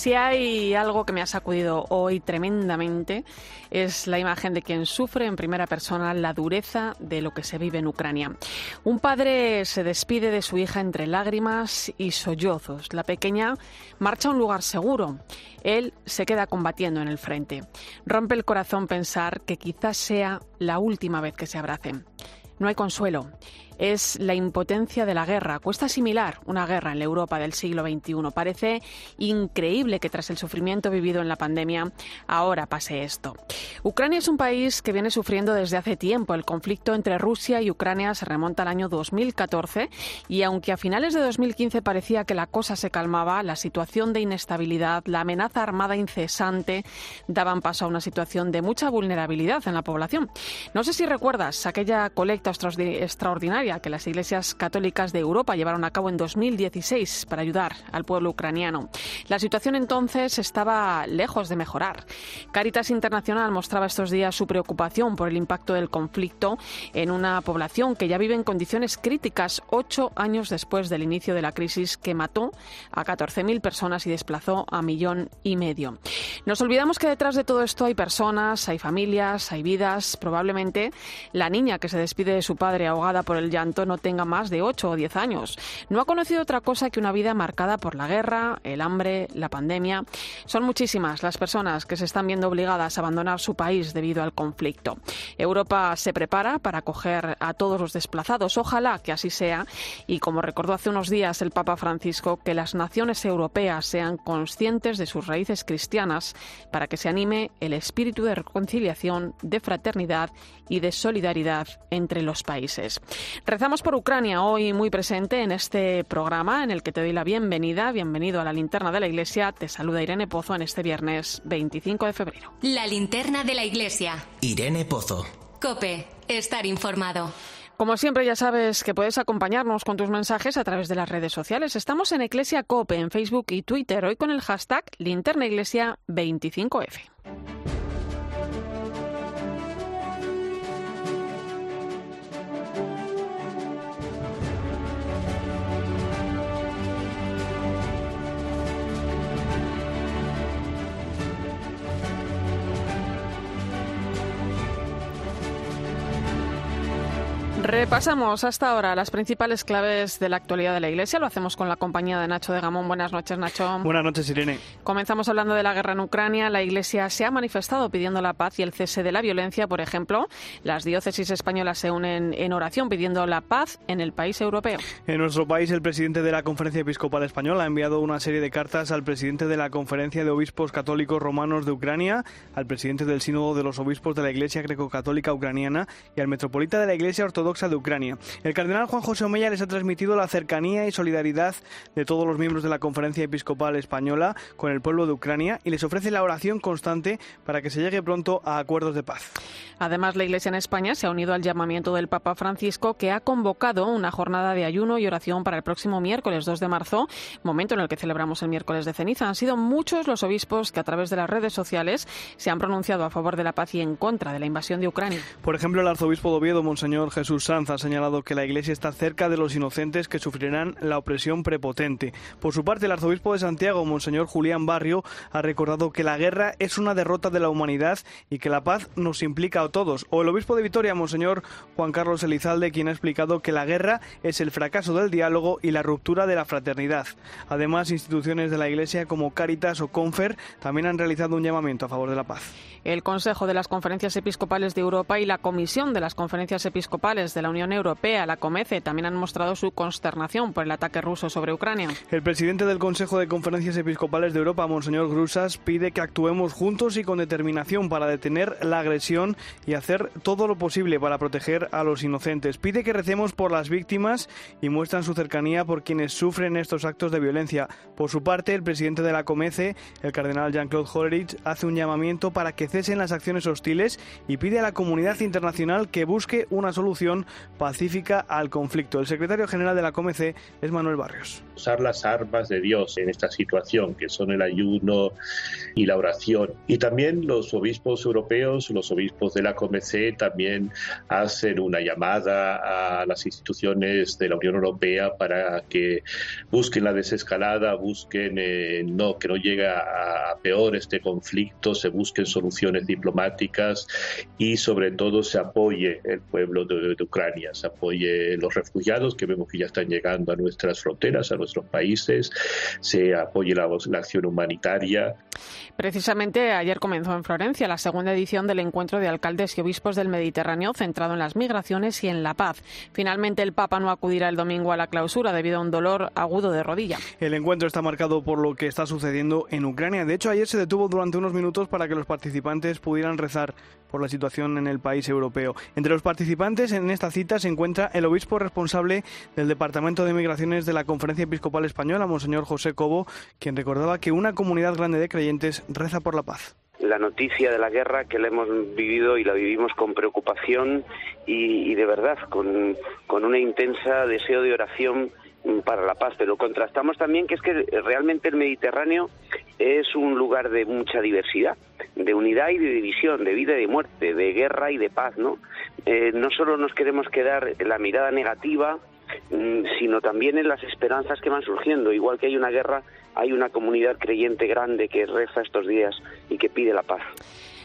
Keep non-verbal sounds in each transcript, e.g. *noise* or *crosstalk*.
Si hay algo que me ha sacudido hoy tremendamente es la imagen de quien sufre en primera persona la dureza de lo que se vive en Ucrania. Un padre se despide de su hija entre lágrimas y sollozos. La pequeña marcha a un lugar seguro. Él se queda combatiendo en el frente. Rompe el corazón pensar que quizás sea la última vez que se abracen. No hay consuelo es la impotencia de la guerra. Cuesta asimilar una guerra en la Europa del siglo XXI. Parece increíble que tras el sufrimiento vivido en la pandemia ahora pase esto. Ucrania es un país que viene sufriendo desde hace tiempo. El conflicto entre Rusia y Ucrania se remonta al año 2014 y aunque a finales de 2015 parecía que la cosa se calmaba, la situación de inestabilidad, la amenaza armada incesante daban paso a una situación de mucha vulnerabilidad en la población. No sé si recuerdas aquella colecta extraordinaria que las iglesias católicas de Europa llevaron a cabo en 2016 para ayudar al pueblo ucraniano. La situación entonces estaba lejos de mejorar. Caritas Internacional mostraba estos días su preocupación por el impacto del conflicto en una población que ya vive en condiciones críticas ocho años después del inicio de la crisis que mató a 14.000 personas y desplazó a millón y medio. Nos olvidamos que detrás de todo esto hay personas, hay familias, hay vidas. Probablemente la niña que se despide de su padre ahogada por el no tenga más de 8 o 10 años. No ha conocido otra cosa que una vida marcada por la guerra, el hambre, la pandemia. Son muchísimas las personas que se están viendo obligadas a abandonar su país debido al conflicto. Europa se prepara para acoger a todos los desplazados. Ojalá que así sea. Y como recordó hace unos días el Papa Francisco, que las naciones europeas sean conscientes de sus raíces cristianas para que se anime el espíritu de reconciliación, de fraternidad y de solidaridad entre los países. Rezamos por Ucrania, hoy muy presente en este programa en el que te doy la bienvenida. Bienvenido a la linterna de la iglesia. Te saluda Irene Pozo en este viernes 25 de febrero. La linterna de la iglesia. Irene Pozo. Cope, estar informado. Como siempre ya sabes que puedes acompañarnos con tus mensajes a través de las redes sociales. Estamos en Iglesia Cope en Facebook y Twitter hoy con el hashtag linternaiglesia25f. Repasamos hasta ahora las principales claves de la actualidad de la Iglesia. Lo hacemos con la compañía de Nacho de Gamón. Buenas noches, Nacho. Buenas noches, Irene. Comenzamos hablando de la guerra en Ucrania. La Iglesia se ha manifestado pidiendo la paz y el cese de la violencia. Por ejemplo, las diócesis españolas se unen en oración pidiendo la paz en el país europeo. En nuestro país, el presidente de la Conferencia Episcopal Española ha enviado una serie de cartas al presidente de la Conferencia de Obispos Católicos Romanos de Ucrania, al presidente del Sínodo de los Obispos de la Iglesia Greco-Católica Ucraniana y al metropolita de la Iglesia Ortodoxa de Ucrania. El cardenal Juan José Omeya les ha transmitido la cercanía y solidaridad de todos los miembros de la Conferencia Episcopal Española con el pueblo de Ucrania y les ofrece la oración constante para que se llegue pronto a acuerdos de paz. Además, la Iglesia en España se ha unido al llamamiento del Papa Francisco que ha convocado una jornada de ayuno y oración para el próximo miércoles 2 de marzo, momento en el que celebramos el miércoles de ceniza. Han sido muchos los obispos que a través de las redes sociales se han pronunciado a favor de la paz y en contra de la invasión de Ucrania. Por ejemplo, el arzobispo de Oviedo, Monseñor Jesús Sanz ha señalado que la Iglesia está cerca de los inocentes que sufrirán la opresión prepotente. Por su parte, el arzobispo de Santiago, Monseñor Julián Barrio, ha recordado que la guerra es una derrota de la humanidad y que la paz nos implica a todos. O el obispo de Vitoria, Monseñor Juan Carlos Elizalde, quien ha explicado que la guerra es el fracaso del diálogo y la ruptura de la fraternidad. Además, instituciones de la Iglesia como Caritas o Confer también han realizado un llamamiento a favor de la paz. El Consejo de las Conferencias Episcopales de Europa y la Comisión de las Conferencias Episcopales de la Unión Europea, la COMECE, también han mostrado su consternación por el ataque ruso sobre Ucrania. El presidente del Consejo de Conferencias Episcopales de Europa, Monseñor Grusas, pide que actuemos juntos y con determinación para detener la agresión y hacer todo lo posible para proteger a los inocentes. Pide que recemos por las víctimas y muestran su cercanía por quienes sufren estos actos de violencia. Por su parte, el presidente de la COMECE, el cardenal Jean-Claude Hollerich, hace un llamamiento para que cesen las acciones hostiles y pide a la comunidad internacional que busque una solución pacífica al conflicto. El secretario general de la COMEC es Manuel Barrios. Usar las armas de Dios en esta situación, que son el ayuno y la oración. Y también los obispos europeos, los obispos de la COMEC también hacen una llamada a las instituciones de la Unión Europea para que busquen la desescalada, busquen eh, no que no llegue a, peor este conflicto, se busquen soluciones diplomáticas y sobre todo se apoye el pueblo de, Ucrania, se apoye los refugiados que vemos que ya están llegando a nuestras fronteras, a nuestros países, se apoye la, la acción humanitaria. Precisamente ayer comenzó en Florencia la segunda edición del encuentro de alcaldes y obispos del Mediterráneo centrado en las migraciones y en la paz. Finalmente el Papa no acudirá el domingo a la clausura debido a un dolor agudo de rodilla. El encuentro está marcado por lo que está sucediendo en Ucrania. De hecho, ayer se detuvo durante unos minutos para que los participantes pudieran rezar por la situación en el país europeo. Entre los participantes en esta cita se encuentra el obispo responsable del Departamento de Migraciones de la Conferencia Episcopal Española, Monseñor José Cobo, quien recordaba que una comunidad grande de creyentes reza por la paz la noticia de la guerra que la hemos vivido y la vivimos con preocupación y, de verdad con, con una intensa deseo de oración para la paz, pero contrastamos también que es que realmente el Mediterráneo es un lugar de mucha diversidad, de unidad y de división, de vida y de muerte, de guerra y de paz, ¿no? Eh, no solo nos queremos quedar en la mirada negativa, mm, sino también en las esperanzas que van surgiendo. Igual que hay una guerra, hay una comunidad creyente grande que reza estos días y que pide la paz.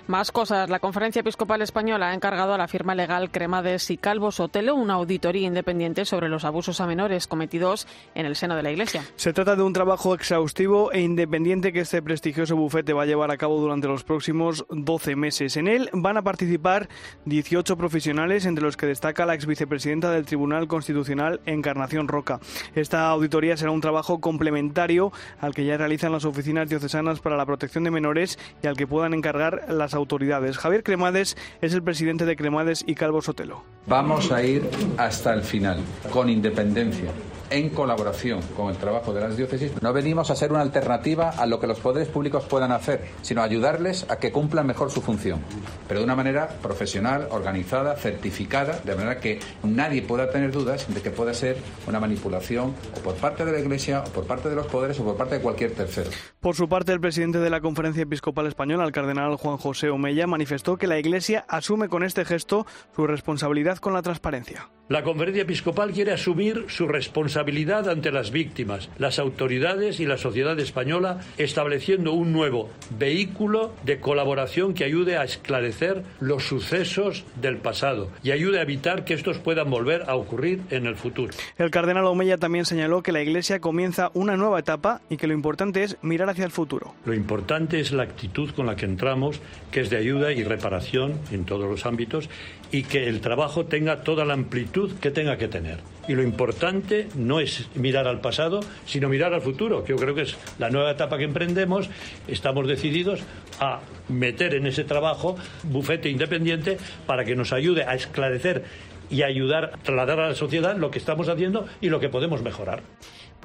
Más cosas. La Conferencia Episcopal Española ha encargado a la firma legal Cremades y Calvo Sotelo una auditoría independiente sobre los abusos a menores cometidos en el seno de la Iglesia. Se trata de un trabajo exhaustivo e independiente que este prestigioso bufete va a llevar a cabo durante los próximos 12 meses. En él van a participar 18 profesionales, entre los que destaca la ex vicepresidenta del Tribunal Constitucional, Encarnación Roca. Esta auditoría será un trabajo complementario al que ya realizan las oficinas diocesanas para la protección de menores y al que puedan encargar las autoridades. Javier Cremades es el presidente de Cremades y Calvo Sotelo. Vamos a ir hasta el final, con independencia en colaboración con el trabajo de las diócesis. No venimos a ser una alternativa a lo que los poderes públicos puedan hacer, sino a ayudarles a que cumplan mejor su función, pero de una manera profesional, organizada, certificada, de manera que nadie pueda tener dudas de que pueda ser una manipulación o por parte de la Iglesia, o por parte de los poderes, o por parte de cualquier tercero. Por su parte, el presidente de la Conferencia Episcopal Española, el cardenal Juan José Omeya, manifestó que la Iglesia asume con este gesto su responsabilidad con la transparencia. La Conferencia Episcopal quiere asumir su responsabilidad ante las víctimas, las autoridades y la sociedad española, estableciendo un nuevo vehículo de colaboración que ayude a esclarecer los sucesos del pasado y ayude a evitar que estos puedan volver a ocurrir en el futuro. El cardenal Omeya también señaló que la Iglesia comienza una nueva etapa y que lo importante es mirar hacia el futuro. Lo importante es la actitud con la que entramos, que es de ayuda y reparación en todos los ámbitos, y que el trabajo tenga toda la amplitud que tenga que tener. Y lo importante no es mirar al pasado, sino mirar al futuro, que yo creo que es la nueva etapa que emprendemos. Estamos decididos a meter en ese trabajo bufete independiente para que nos ayude a esclarecer y ayudar a trasladar a la sociedad lo que estamos haciendo y lo que podemos mejorar.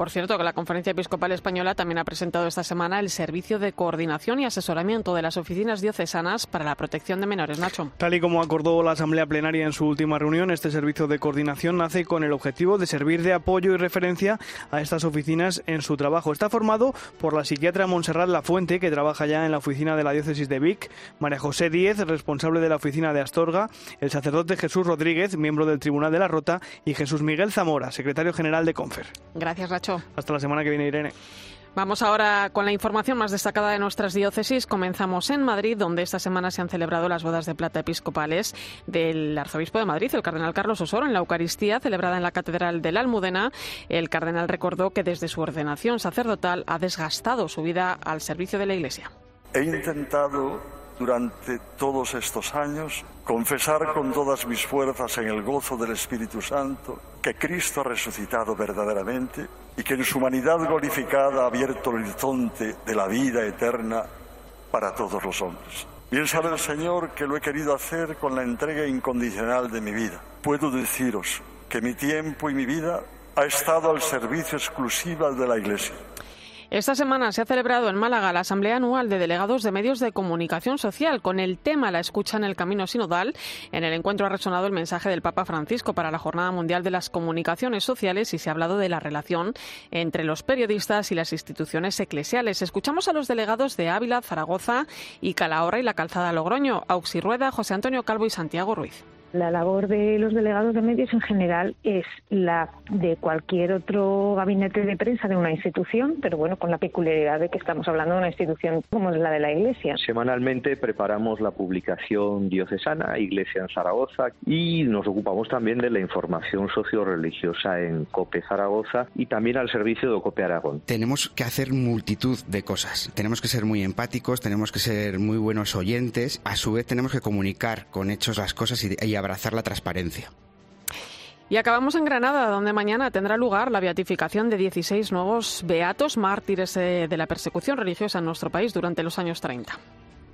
Por cierto, que la Conferencia Episcopal Española también ha presentado esta semana el Servicio de Coordinación y Asesoramiento de las Oficinas Diocesanas para la Protección de Menores. Nacho. Tal y como acordó la Asamblea Plenaria en su última reunión, este servicio de coordinación nace con el objetivo de servir de apoyo y referencia a estas oficinas en su trabajo. Está formado por la psiquiatra Montserrat Lafuente, que trabaja ya en la oficina de la diócesis de Vic, María José Díez, responsable de la oficina de Astorga, el sacerdote Jesús Rodríguez, miembro del Tribunal de la Rota, y Jesús Miguel Zamora, secretario general de Confer. Gracias, Nacho. Hasta la semana que viene, Irene. Vamos ahora con la información más destacada de nuestras diócesis. Comenzamos en Madrid, donde esta semana se han celebrado las bodas de plata episcopales del arzobispo de Madrid, el cardenal Carlos Osoro, en la Eucaristía celebrada en la Catedral de la Almudena. El cardenal recordó que desde su ordenación sacerdotal ha desgastado su vida al servicio de la Iglesia. He intentado durante todos estos años, confesar con todas mis fuerzas en el gozo del Espíritu Santo que Cristo ha resucitado verdaderamente y que en su humanidad glorificada ha abierto el horizonte de la vida eterna para todos los hombres. Bien sabe el Señor que lo he querido hacer con la entrega incondicional de mi vida. Puedo deciros que mi tiempo y mi vida ha estado al servicio exclusivo de la Iglesia Esta semana se ha celebrado en Málaga la Asamblea Anual de Delegados de Medios de Comunicación Social con el tema La escucha en el camino sinodal. En el encuentro ha resonado el mensaje del Papa Francisco para la Jornada Mundial de las Comunicaciones Sociales y se ha hablado de la relación entre los periodistas y las instituciones eclesiales. Escuchamos a los delegados de Ávila, Zaragoza y Calahorra y la Calzada Logroño, Auxi Rueda, José Antonio Calvo y Santiago Ruiz. La labor de los delegados de medios en general es la de cualquier otro gabinete de prensa de una institución, pero bueno, con la peculiaridad de que estamos hablando de una institución como es la de la Iglesia. Semanalmente preparamos la publicación diocesana Iglesia en Zaragoza y nos ocupamos también de la información socio-religiosa en COPE Zaragoza y también al servicio de COPE Aragón. Tenemos que hacer multitud de cosas. Tenemos que ser muy empáticos, tenemos que ser muy buenos oyentes, a su vez tenemos que comunicar con hechos las cosas y, y abrazar la transparencia. Y acabamos en Granada, donde mañana tendrá lugar la beatificación de 16 nuevos beatos mártires eh, de la persecución religiosa en nuestro país durante los años 30.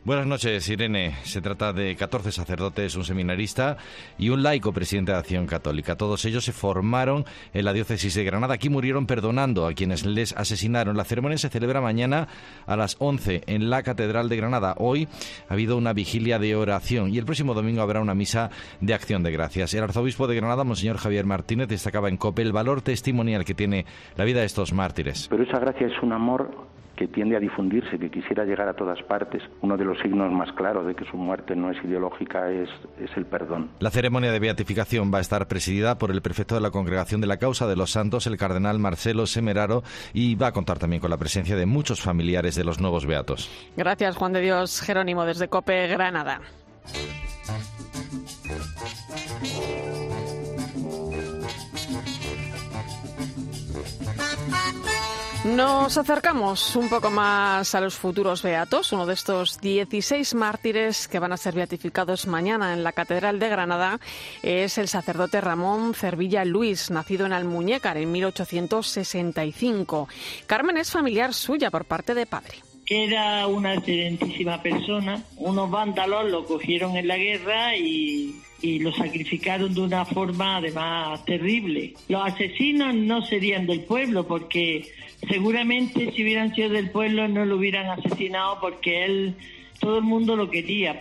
Buenas noches, Irene. Se trata de 14 sacerdotes, un seminarista y un laico presidente de Acción Católica. Todos ellos se formaron en la diócesis de Granada. Aquí murieron perdonando a quienes les asesinaron. La ceremonia se celebra mañana a las 11 en la Catedral de Granada. Hoy ha habido una vigilia de oración y el próximo domingo habrá una misa de acción de gracias. El arzobispo de Granada, Monseñor Javier Martínez, destacaba en COPE el valor testimonial que tiene la vida de estos mártires. Pero esa gracia es un amor que tiende a difundirse, que quisiera llegar a todas partes. Uno de los signos más claros de que su muerte no es ideológica es, es, el perdón. La ceremonia de beatificación va a estar presidida por el prefecto de la Congregación de la Causa de los Santos, el cardenal Marcelo Semeraro, y va a contar también con la presencia de muchos familiares de los nuevos beatos. Gracias, Juan de Dios Jerónimo, desde COPE Granada. Nos acercamos un poco más a los futuros beatos, uno de estos 16 mártires que van a ser beatificados mañana en la Catedral de Granada es el sacerdote Ramón Cervilla Luis, nacido en Almuñécar en 1865. Carmen es familiar suya por parte de padre era una excelentísima persona. Unos vándalos lo cogieron en la guerra y, y, lo sacrificaron de una forma además terrible. Los asesinos no serían del pueblo porque seguramente si hubieran sido del pueblo no lo hubieran asesinado porque él, todo el mundo lo quería.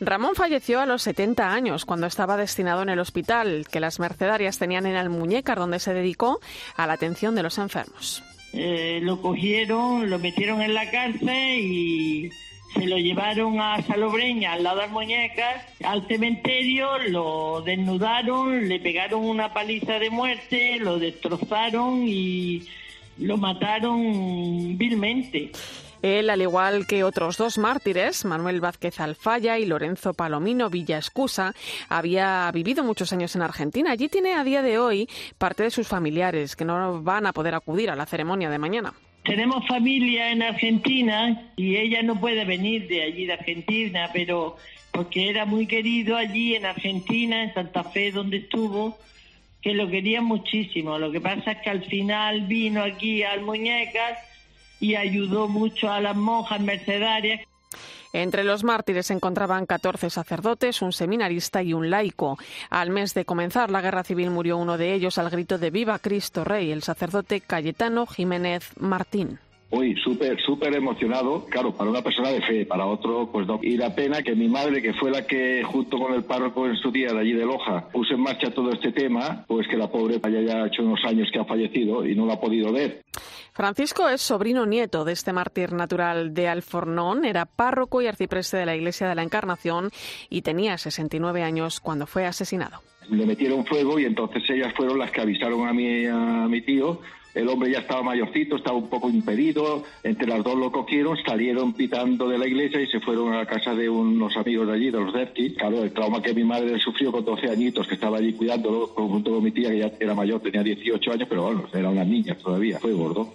Ramón falleció a los 70 años cuando estaba destinado en el hospital que las mercedarias tenían en Almuñécar, donde se dedicó a la atención de los enfermos. Eh, lo cogieron, lo metieron en la cárcel y se lo llevaron a Salobreña, al lado de Almuñécar, al cementerio, lo desnudaron, le pegaron una paliza de muerte, lo destrozaron y lo mataron vilmente. Él, al igual que otros dos mártires, Manuel Vázquez Alfaya y Lorenzo Palomino Villa Escusa, había vivido muchos años en Argentina. Allí tiene a día de hoy parte de sus familiares que no van a poder acudir a la ceremonia de mañana. Tenemos familia en Argentina y ella no puede venir de allí de Argentina, pero porque era muy querido allí en Argentina, en Santa Fe, donde estuvo, que lo quería muchísimo. Lo que pasa es que al final vino aquí al Muñecas y ayudó mucho a las monjas mercedarias. Entre los mártires se encontraban 14 sacerdotes, un seminarista y un laico. Al mes de comenzar la guerra civil murió uno de ellos al grito de Viva Cristo Rey, el sacerdote Cayetano Jiménez Martín. Uy, súper, súper emocionado. Claro, para una persona de fe, para otro, pues no. Y la pena que mi madre, que fue la que, junto con el párroco en su día de allí de Loja, puso en marcha todo este tema, pues que la pobre haya ya hecho unos años que ha fallecido y no lo ha podido ver. Francisco es sobrino nieto de este mártir natural de Alfornón, era párroco y arcipreste de la Iglesia de la Encarnación y tenía 69 años cuando fue asesinado. Le metieron fuego y entonces ellas fueron las que avisaron a mi, a mi tío el hombre ya estaba mayorcito, estaba un poco impedido, entre las dos lo cogieron, salieron pitando de la iglesia y se fueron a la casa de unos amigos de allí, de los Derti. Claro, el trauma que mi madre sufrió con 12 añitos, que estaba allí cuidándolo, junto con mi tía, que ya era mayor, tenía 18 años, pero bueno, era una niña todavía, fue gordo.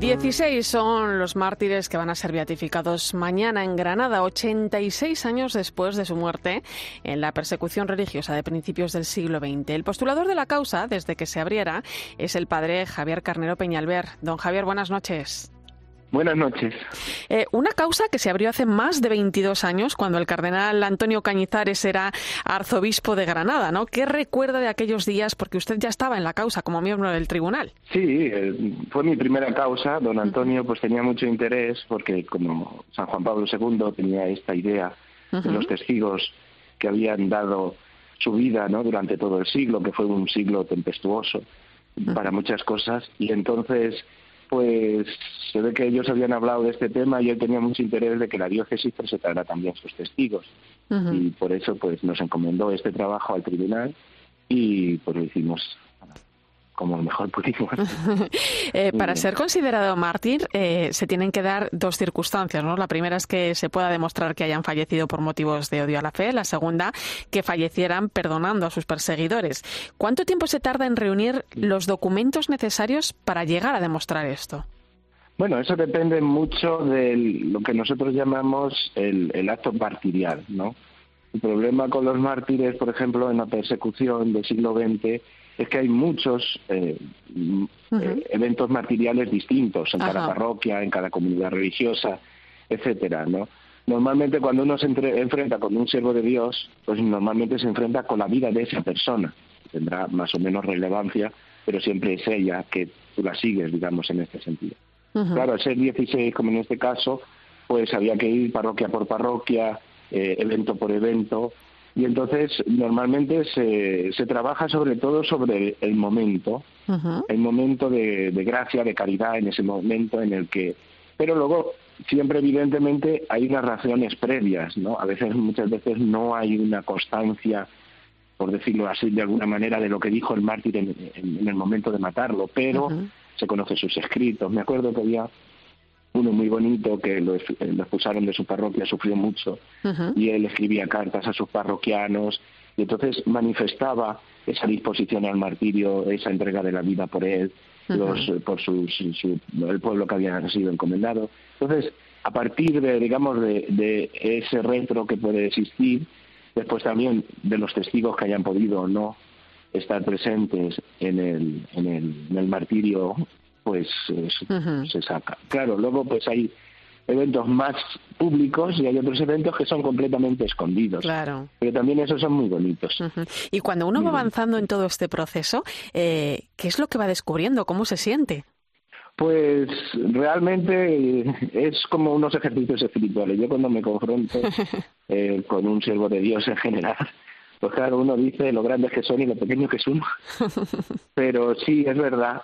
16 son los mártires que van a ser beatificados mañana en Granada, 86 años después de su muerte en la persecución religiosa de principios del siglo XX. El postulador de la causa, desde que se abriera, es el padre Javier Carnero Peñalver. Don Javier, buenas noches. Buenas noches. Eh, una causa que se abrió hace más de 22 años, cuando el cardenal Antonio Cañizares era arzobispo de Granada, ¿no? ¿Qué recuerda de aquellos días? Porque usted ya estaba en la causa como miembro del tribunal. Sí, eh, fue mi primera causa. Don Antonio pues tenía mucho interés porque como San Juan Pablo II tenía esta idea de los testigos que habían dado su vida ¿no? durante todo el siglo, que fue un siglo tempestuoso para muchas cosas, y entonces pues se ve que ellos habían hablado de este tema y él tenía mucho interés de que la diócesis presentara también sus testigos. Y por eso pues nos encomendó este trabajo al tribunal y pues lo hicimos como mejor pudimos. *laughs* eh, para ser considerado mártir eh, se tienen que dar dos circunstancias, ¿no? La primera es que se pueda demostrar que hayan fallecido por motivos de odio a la fe, la segunda que fallecieran perdonando a sus perseguidores. ¿Cuánto tiempo se tarda en reunir los documentos necesarios para llegar a demostrar esto? Bueno, eso depende mucho de lo que nosotros llamamos el, el acto martirial, ¿no? El problema con los mártires, por ejemplo, en la persecución del siglo XX es que hay muchos eh, eh, eventos martiriales distintos en cada parroquia, en cada comunidad religiosa, etcétera, ¿no? Normalmente cuando uno se enfrenta con un siervo de Dios, pues normalmente se enfrenta con la vida de esa persona. Tendrá más o menos relevancia, pero siempre es ella que tú la sigues, digamos, en este sentido. Claro, al ser 16, como en este caso, pues había que ir parroquia por parroquia, eh, evento por evento, y entonces normalmente se, se trabaja sobre todo sobre el momento, el momento de, gracia, de caridad, en ese momento en el que... Pero luego siempre evidentemente hay unas razones previas, ¿no? A veces, muchas veces no hay una constancia, por decirlo así de alguna manera, de lo que dijo el mártir en, el momento de matarlo, pero se conoce sus escritos. Me acuerdo que había uno muy bonito que lo, expulsaron de su parroquia, sufrió mucho, y él escribía cartas a sus parroquianos, y entonces manifestaba esa disposición al martirio, esa entrega de la vida por él, los, por su, el pueblo que había sido encomendado. Entonces, a partir de, digamos, de, de ese retro que puede existir, después también de los testigos que hayan podido o no estar presentes en el, en el, en el martirio pues se saca. Claro, luego pues hay eventos más públicos y hay otros eventos que son completamente escondidos. Claro. Pero también esos son muy bonitos. Y cuando uno va avanzando en todo este proceso, eh, ¿qué es lo que va descubriendo? ¿Cómo se siente? Pues realmente es como unos ejercicios espirituales. Yo cuando me confronto *laughs* eh, con un siervo de Dios en general, pues claro, uno dice lo grandes que son y lo pequeños que son. *laughs* Pero sí, es verdad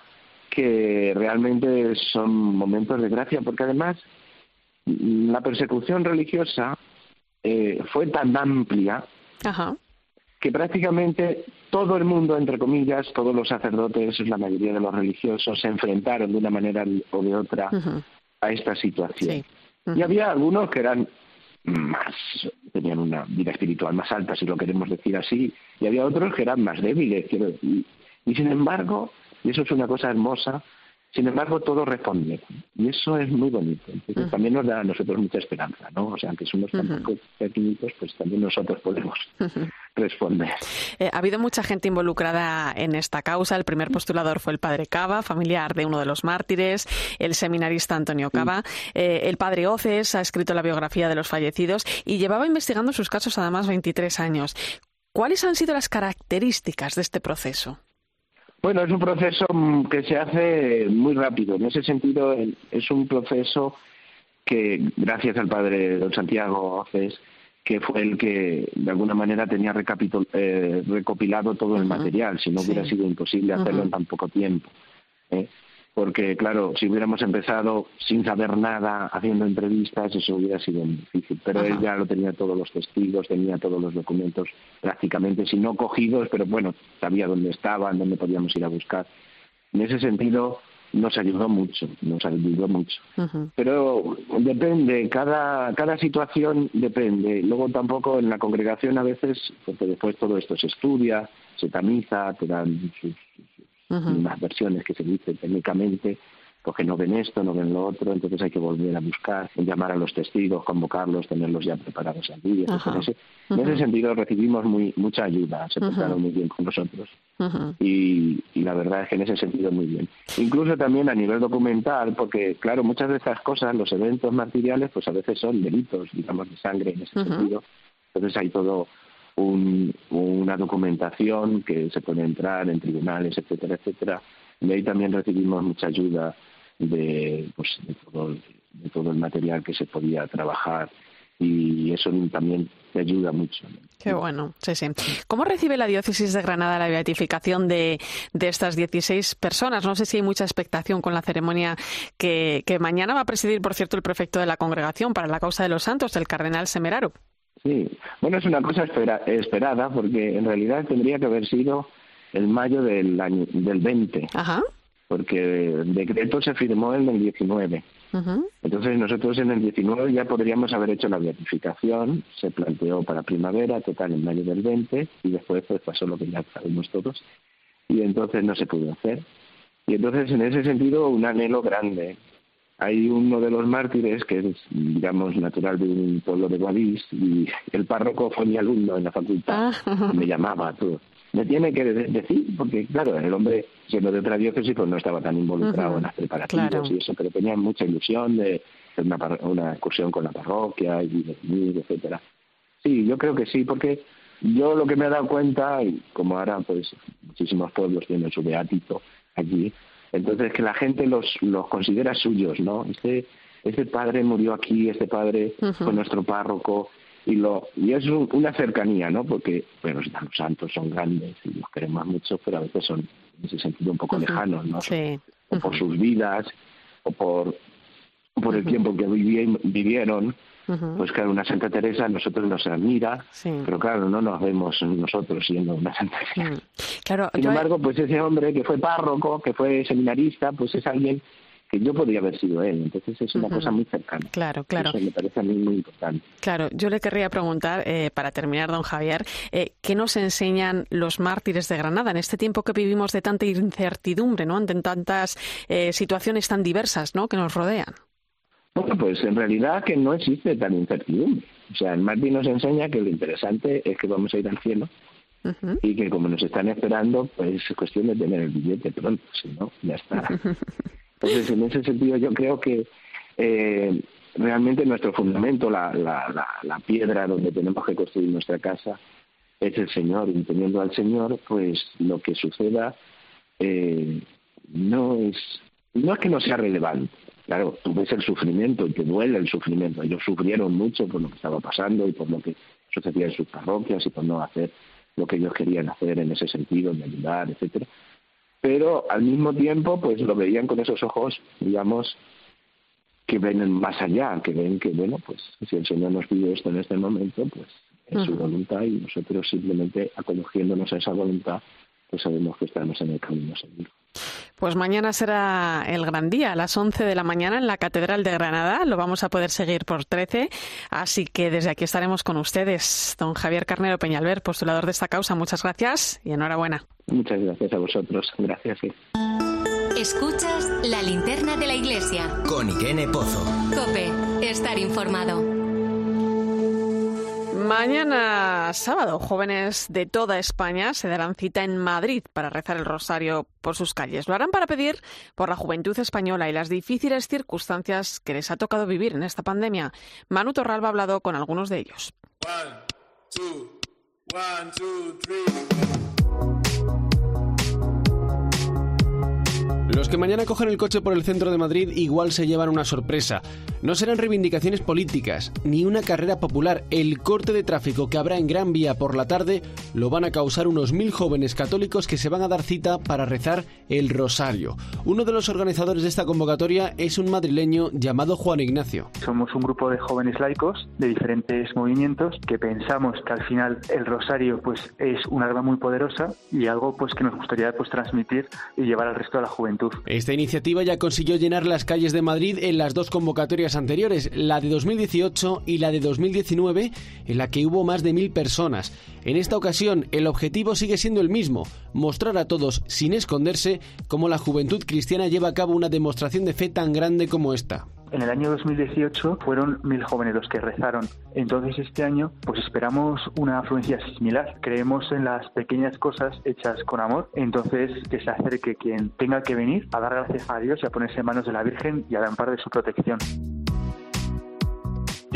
que realmente son momentos de gracia, porque además la persecución religiosa eh, fue tan amplia que prácticamente todo el mundo, entre comillas, todos los sacerdotes, la mayoría de los religiosos, se enfrentaron de una manera o de otra a esta situación. Y había algunos que eran más, tenían una vida espiritual más alta, si lo queremos decir así, y había otros que eran más débiles. y sin embargo, y eso es una cosa hermosa. Sin embargo, todo responde. Y eso es muy bonito. también nos da a nosotros mucha esperanza, ¿no? O sea, aunque somos tan pequeñitos, pues también nosotros podemos responder. Eh, ha habido mucha gente involucrada en esta causa. El primer postulador fue el padre Cava, familiar de uno de los mártires, el seminarista Antonio Cava. Eh, el padre Oces ha escrito la biografía de los fallecidos y llevaba investigando sus casos además 23 años. ¿Cuáles han sido las características de este proceso? Bueno, es un proceso mm, que se hace muy rápido. En ese sentido, es un proceso que, gracias al padre don Santiago Oces, que fue el que de alguna manera tenía eh, recopilado todo el material, si no hubiera sido imposible hacerlo en tan poco tiempo. ¿eh? Porque claro, si hubiéramos empezado sin saber nada, haciendo entrevistas, eso hubiera sido muy difícil. Pero él ya lo tenía todos los testigos, tenía todos los documentos prácticamente, si no cogidos, pero bueno, sabía dónde estaban, dónde podíamos ir a buscar. En ese sentido, nos ayudó mucho, nos ayudó mucho. Pero depende, cada, cada situación depende. Luego tampoco en la congregación a veces, porque después todo esto se estudia, se tamiza, te dan sus, unas versiones que se dicen técnicamente, porque no ven esto, no ven lo otro, entonces hay que volver a buscar, llamar a los testigos, convocarlos, tenerlos ya preparados. En ese, en ese sentido recibimos muy mucha ayuda, se portaron muy bien con nosotros. y, y, la verdad es que en ese sentido muy bien. Incluso también a nivel documental, porque claro, muchas de estas cosas, los eventos martiriales, pues a veces son delitos, digamos, de sangre en ese sentido. Entonces hay todo un, una documentación que se puede entrar en tribunales, etcétera, etcétera. Y ahí también recibimos mucha ayuda de, pues, de, todo, de todo el material que se podía trabajar y eso también te ayuda mucho. Qué bueno, sí, sí. ¿Cómo recibe la diócesis de Granada la beatificación de, de estas 16 personas? No sé si hay mucha expectación con la ceremonia que, que mañana va a presidir, por cierto, el prefecto de la congregación para la causa de los santos, el cardenal Semeraro. Sí, bueno, es una cosa espera, esperada porque en realidad tendría que haber sido el mayo del año del 20. Ajá. Porque el decreto se firmó en el 19. Entonces nosotros en el 19 ya podríamos haber hecho la beatificación, se planteó para primavera, total en mayo del 20, y después pues pasó lo que ya sabemos todos, y entonces no se pudo hacer. Y entonces en ese sentido un anhelo grande. Hay uno de los mártires que es, digamos, natural de un pueblo de Guadix, y el párroco fue mi alumno en la facultad, y *laughs* me llamaba todo me tiene que decir, porque claro, el hombre, siendo de otra diócesis, pues no estaba tan involucrado en las preparativos y eso, pero tenía mucha ilusión de hacer una, una excursión con la parroquia y de venir, etcétera. Sí, yo creo que sí, porque yo lo que me he dado cuenta, y como ahora pues muchísimos pueblos tienen su beatito aquí, entonces que la gente los, los considera suyos, ¿no? Este, este padre murió aquí, este padre fue nuestro párroco, y lo y es una cercanía no porque bueno los santos son grandes y los queremos mucho pero a veces son en ese sentido un poco lejanos no sí. o por sus vidas o por por el tiempo que vivieron pues claro una Santa Teresa a nosotros nos admira pero claro no nos vemos nosotros siendo una Santa Teresa claro sin embargo pues ese hombre que fue párroco que fue seminarista pues es alguien que yo podría haber sido él. Entonces es una cosa muy cercana. Claro, claro. Eso me parece a mí muy importante. Claro, yo le querría preguntar, eh, para terminar, don Javier, eh, ¿qué nos enseñan los mártires de Granada en este tiempo que vivimos de tanta incertidumbre, ¿no? ante tantas eh, situaciones tan diversas ¿no? que nos rodean? Bueno, pues en realidad que no existe tan incertidumbre. O sea, el mártir nos enseña que lo interesante es que vamos a ir al cielo y que como nos están esperando, pues es cuestión de tener el billete pronto, si no, ya está. *laughs* Entonces, en ese sentido, yo creo que eh, realmente nuestro fundamento, la, la, la, piedra donde tenemos que construir nuestra casa, es el Señor. Y teniendo al Señor, pues lo que suceda eh, no es no es que no sea relevante. Claro, tú ves el sufrimiento y te duele el sufrimiento. Ellos sufrieron mucho por lo que estaba pasando y por lo que sucedía en sus parroquias y por no hacer lo que ellos querían hacer en ese sentido, de ayudar, etcétera pero al mismo tiempo pues lo veían con esos ojos, digamos, que ven más allá, que ven que, bueno, pues si el Señor nos pide esto en este momento, pues es su voluntad y nosotros simplemente acogiéndonos a esa voluntad, pues sabemos que estamos en el camino seguro. Pues mañana será el gran día, a las 11 de la mañana en la Catedral de Granada. Lo vamos a poder seguir por 13. Así que desde aquí estaremos con ustedes. Don Javier Carnero Peñalver, postulador de esta causa, muchas gracias y enhorabuena. Muchas gracias a vosotros. Gracias. Escuchas la linterna de la iglesia. Con Irene Pozo. Cope, estar informado. Mañana sábado, jóvenes de toda España se darán cita en Madrid para rezar el rosario por sus calles. Lo harán para pedir por la juventud española y las difíciles circunstancias que les ha tocado vivir en esta pandemia. Manu Torralba ha hablado con algunos de ellos. Los que mañana cogen el coche por el centro de Madrid igual se llevan una sorpresa. No serán reivindicaciones políticas, ni una carrera popular. El corte de tráfico que habrá en Gran Vía por la tarde lo van a causar unos mil jóvenes católicos que se van a dar cita para rezar el rosario. Uno de los organizadores de esta convocatoria es un madrileño llamado Juan Ignacio. Somos un grupo de jóvenes laicos de diferentes movimientos que pensamos que al final el rosario pues es un arma muy poderosa y algo pues que nos gustaría pues transmitir y llevar al resto de la juventud. Esta iniciativa ya consiguió llenar las calles de Madrid en las dos convocatorias anteriores, la de 2018 y la de 2019, en la que hubo más de mil personas. En esta ocasión, el objetivo sigue siendo el mismo, mostrar a todos, sin esconderse, cómo la juventud cristiana lleva a cabo una demostración de fe tan grande como esta. En el año 2018 fueron mil jóvenes los que rezaron. Entonces este año pues esperamos una afluencia similar. Creemos en las pequeñas cosas hechas con amor. Entonces que se acerque quien tenga que venir a dar gracias a Dios y a ponerse en manos de la Virgen y a amparo de su protección.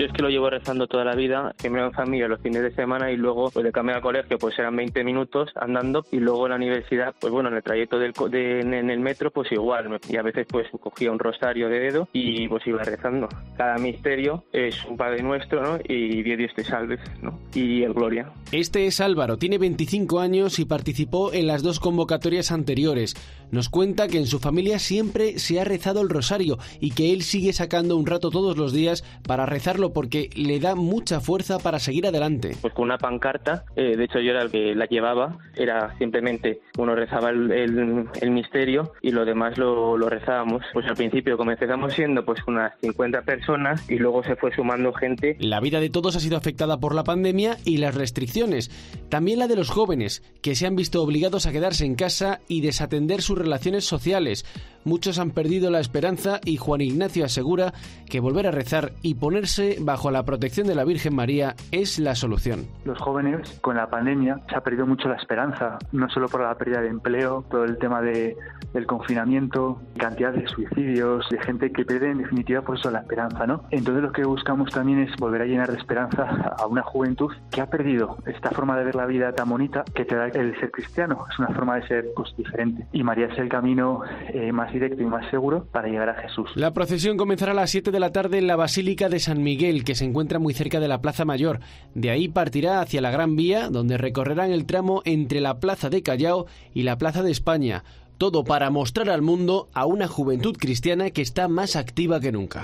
Yo es que lo llevo rezando toda la vida, primero en familia los fines de semana y luego pues de camino al colegio pues eran 20 minutos andando y luego en la universidad pues bueno en el trayecto del en el metro pues igual y a veces pues cogía un rosario de dedo y pues iba rezando. Cada misterio es un Padre Nuestro ¿no? y Dios te salves ¿no? y el Gloria. Este es Álvaro, tiene 25 años y participó en las dos convocatorias anteriores. Nos cuenta que en su familia siempre se ha rezado el rosario y que él sigue sacando un rato todos los días para rezarlo porque le da mucha fuerza para seguir adelante. Pues con una pancarta, eh, de hecho yo era el que la llevaba, era simplemente uno rezaba el, misterio y lo demás lo, rezábamos. Pues al principio comenzamos siendo pues unas 50 personas y luego se fue sumando gente. La vida de todos ha sido afectada por la pandemia y las restricciones. También la de los jóvenes, que se han visto obligados a quedarse en casa y desatender sus relaciones sociales. Muchos han perdido la esperanza y Juan Ignacio asegura que volver a rezar y ponerse bajo la protección de la Virgen María es la solución. Los jóvenes con la pandemia se ha perdido mucho la esperanza, no solo por la pérdida de empleo, todo el tema de, del confinamiento, cantidad de suicidios, de gente que pierde en definitiva por eso la esperanza, ¿no? Entonces lo que buscamos también es volver a llenar de esperanza a una juventud que ha perdido esta forma de ver la vida tan bonita que te da el ser cristiano, es una forma de ser pues, diferente. Y María es el camino eh, más directo y más seguro para llegar a Jesús. La procesión comenzará a las 7 de la tarde en la Basílica de San Miguel, que se encuentra muy cerca de la Plaza Mayor. De ahí partirá hacia la Gran Vía, donde recorrerán el tramo entre la Plaza de Callao y la Plaza de España. Todo para mostrar al mundo a una juventud cristiana que está más activa que nunca.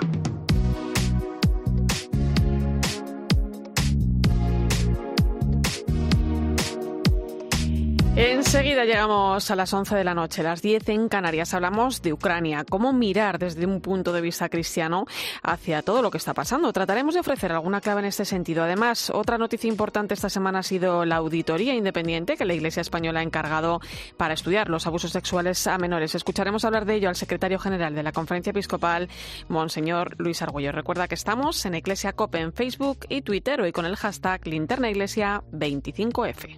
Enseguida llegamos a las 11 de la noche, las 10 en Canarias. Hablamos de Ucrania, cómo mirar desde un punto de vista cristiano hacia todo lo que está pasando. Trataremos de ofrecer alguna clave en este sentido. Además, otra noticia importante esta semana ha sido la auditoría independiente que la Iglesia Española ha encargado para estudiar los abusos sexuales a menores. Escucharemos hablar de ello al secretario general de la Conferencia Episcopal, Monseñor Luis Argüello. Recuerda que estamos en Iglesia Cope en Facebook y Twitter hoy con el hashtag Linterna Iglesia 25F.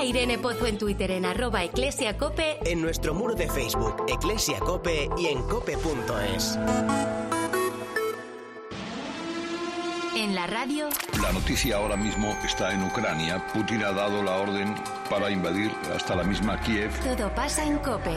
A Irene Pozo en Twitter en arroba eclesiacope, en nuestro muro de Facebook, Eclesiacope y en cope.es. En la radio. La noticia ahora mismo está en Ucrania. Putin ha dado la orden para invadir hasta la misma Kiev. Todo pasa en Cope.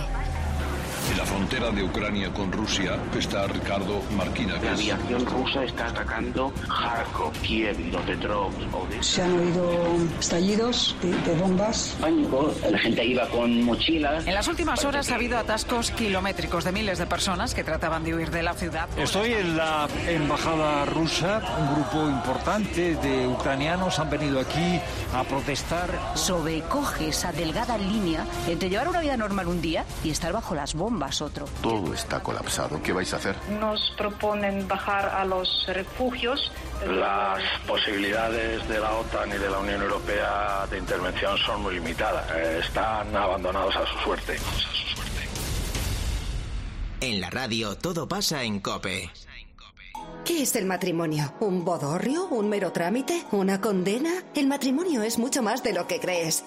En la frontera de Ucrania con Rusia está Ricardo Marquina. La aviación rusa está atacando Kharkov, Kiev, Dnipropetrovsk, Odessa. Se han oído estallidos de, bombas. Pánico, la gente iba con mochilas. En las últimas horas ha habido atascos kilométricos de miles de personas que trataban de huir de la ciudad. Estoy en la embajada rusa. Un grupo importante de ucranianos han venido aquí a protestar. Sobrecoge esa delgada línea entre llevar una vida normal un día y estar bajo las bombas otro. Todo está colapsado. ¿Qué vais a hacer? Nos proponen bajar a los refugios. Las posibilidades de la OTAN y de la Unión Europea de intervención son muy limitadas. Están abandonados a su suerte. En la radio todo pasa en Cope. ¿Qué es el matrimonio? ¿Un bodorrio? ¿Un mero trámite? ¿Una condena? El matrimonio es mucho más de lo que crees.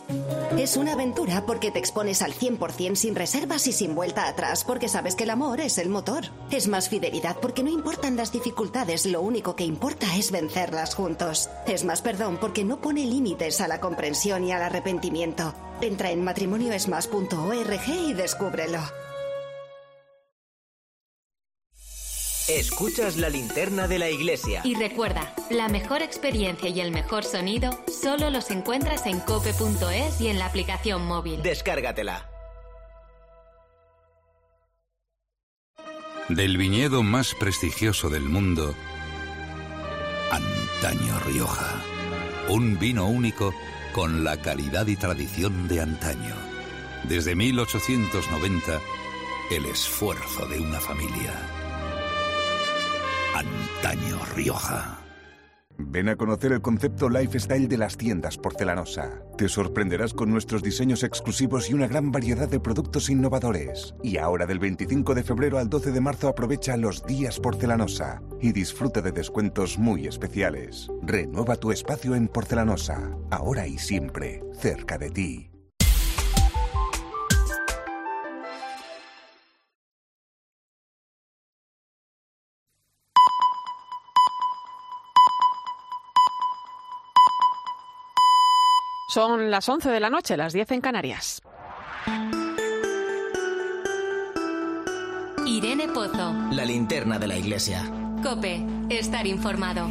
Es una aventura porque te expones al 100% sin reservas y sin vuelta atrás porque sabes que el amor es el motor. Es más fidelidad porque no importan las dificultades, lo único que importa es vencerlas juntos. Es más perdón porque no pone límites a la comprensión y al arrepentimiento. Entra en matrimonioesmas.org y descúbrelo. Escuchas la linterna de la iglesia. Y recuerda, la mejor experiencia y el mejor sonido solo los encuentras en cope.es y en la aplicación móvil. Descárgatela. Del viñedo más prestigioso del mundo, Antaño Rioja. Un vino único con la calidad y tradición de antaño. Desde 1890, el esfuerzo de una familia Antaño Rioja. Ven a conocer el concepto lifestyle de las tiendas porcelanosa. Te sorprenderás con nuestros diseños exclusivos y una gran variedad de productos innovadores. Y ahora del 25 de febrero al 12 de marzo aprovecha los días porcelanosa y disfruta de descuentos muy especiales. Renueva tu espacio en porcelanosa, ahora y siempre, cerca de ti. Son las 11 de la noche, las 10 en Canarias. Irene Pozo. La linterna de la iglesia. Cope, estar informado.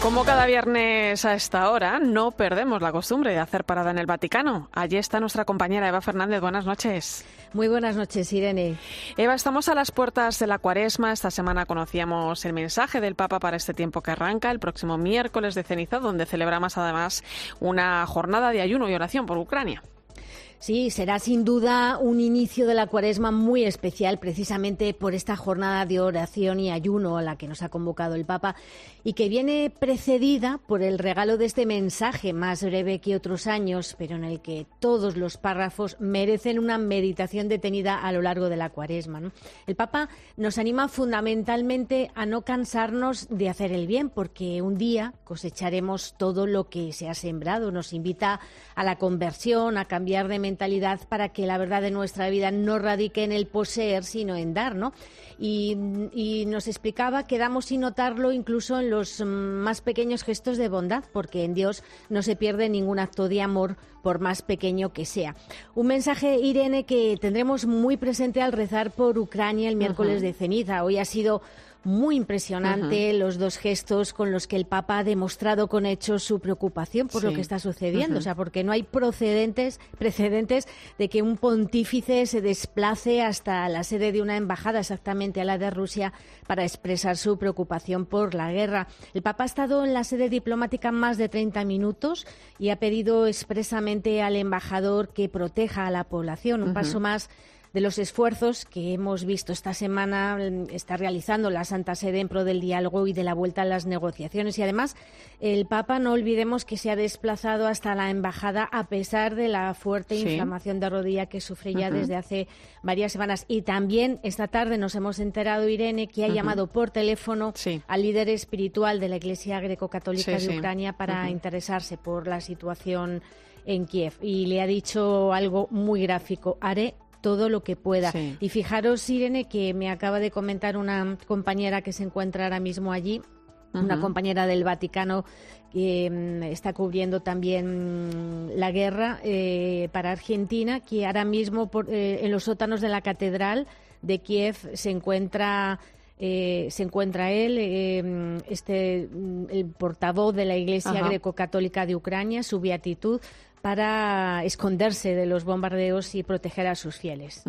Como cada viernes a esta hora, no perdemos la costumbre de hacer parada en el Vaticano. Allí está nuestra compañera Eva Fernández. Buenas noches. Muy buenas noches, Irene. Eva, estamos a las puertas de la cuaresma. Esta semana conocíamos el mensaje del Papa para este tiempo que arranca el próximo miércoles de ceniza, donde celebramos además una jornada de ayuno y oración por Ucrania. Sí, será sin duda un inicio de la cuaresma muy especial, precisamente por esta jornada de oración y ayuno a la que nos ha convocado el Papa y que viene precedida por el regalo de este mensaje más breve que otros años, pero en el que todos los párrafos merecen una meditación detenida a lo largo de la cuaresma. El Papa nos anima fundamentalmente a no cansarnos de hacer el bien, porque un día cosecharemos todo lo que se ha sembrado. Nos invita a la conversión, a cambiar de mentalidad para que la verdad de nuestra vida no radique en el poseer, sino en dar, ¿no? Y, y nos explicaba que damos sin notarlo incluso en los más pequeños gestos de bondad, porque en Dios no se pierde ningún acto de amor por más pequeño que sea. Un mensaje, Irene, que tendremos muy presente al rezar por Ucrania el miércoles de ceniza. Hoy ha sido muy impresionante los dos gestos con los que el Papa ha demostrado con hechos su preocupación por lo que está sucediendo. O sea, porque no hay procedentes, precedentes de que un pontífice se desplace hasta la sede de una embajada, exactamente a la de Rusia, para expresar su preocupación por la guerra. El Papa ha estado en la sede diplomática más de 30 minutos y ha pedido expresamente al embajador que proteja a la población. Un paso más de los esfuerzos que hemos visto esta semana mm, está realizando la Santa Sede en pro del diálogo y de la vuelta a las negociaciones. Y además, el Papa, no olvidemos que se ha desplazado hasta la embajada a pesar de la fuerte inflamación de rodilla que sufre ya desde hace varias semanas. Y también esta tarde nos hemos enterado, Irene, que ha llamado por teléfono al líder espiritual de la Iglesia greco-católica de Ucrania para interesarse por la situación en Kiev. Y le ha dicho algo muy gráfico. Haré todo lo que pueda. Y fijaros, Irene, que me acaba de comentar una compañera que se encuentra ahora mismo allí, una compañera del Vaticano que mm, está cubriendo también mm, la guerra eh, para Argentina, que ahora mismo eh, en los sótanos de la catedral de Kiev se encuentra eh, se encuentra él, este, mm, el portavoz de la Iglesia Greco-Católica de Ucrania, su beatitud, para esconderse de los bombardeos y proteger a sus fieles.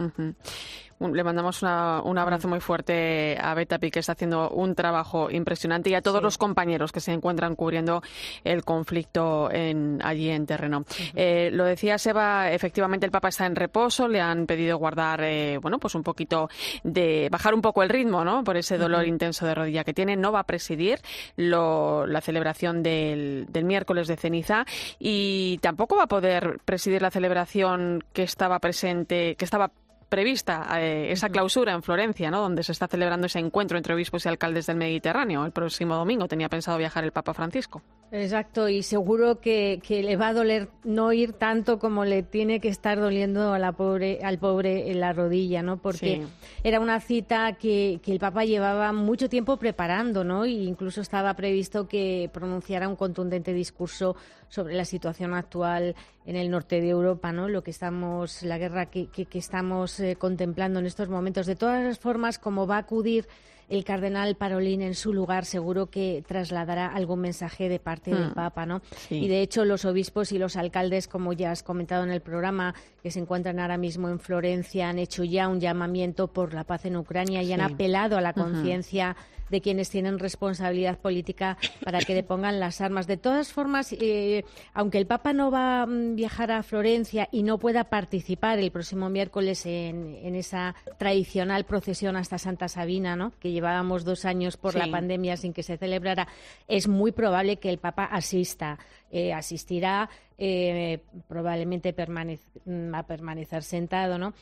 Le mandamos un abrazo muy fuerte a Betapi, que está haciendo un trabajo impresionante, y a todos los compañeros que se encuentran cubriendo el conflicto en, allí en terreno. Eh, lo decía Seba, efectivamente el Papa está en reposo, le han pedido guardar, eh, bueno, pues un poquito de bajar un poco el ritmo, ¿no? Por ese dolor intenso de rodilla que tiene. No va a presidir la celebración del, del miércoles de ceniza y tampoco va a poder presidir la celebración que estaba presente, que estaba prevista eh, esa clausura en Florencia, ¿no? donde se está celebrando ese encuentro entre obispos y alcaldes del Mediterráneo. El próximo domingo tenía pensado viajar el Papa Francisco. Exacto, y seguro que, le va a doler no ir tanto como le tiene que estar doliendo a la pobre, al pobre en la rodilla, ¿no? Porque era una cita que, que, el Papa llevaba mucho tiempo preparando, ¿no? E incluso estaba previsto que pronunciara un contundente discurso sobre la situación actual en el norte de Europa, ¿no? Lo que estamos, la guerra que, que estamos eh, contemplando en estos momentos. De todas las formas, como va a acudir el cardenal Parolín en su lugar seguro que trasladará algún mensaje de parte del Mm. Papa, ¿no? Sí. Y de hecho los obispos y los alcaldes, como ya has comentado en el programa, que se encuentran ahora mismo en Florencia, han hecho ya un llamamiento por la paz en Ucrania y han apelado a la conciencia de quienes tienen responsabilidad política para que depongan las armas. De todas formas, eh, aunque el Papa no va a mm, viajar a Florencia y no pueda participar el próximo miércoles en, en esa tradicional procesión hasta Santa Sabina, ¿no? que llevábamos dos años por la pandemia sin que se celebrara, es muy probable que el Papa asista. Eh, asistirá, eh, probablemente permanec- mm, a permanecer sentado, ¿no?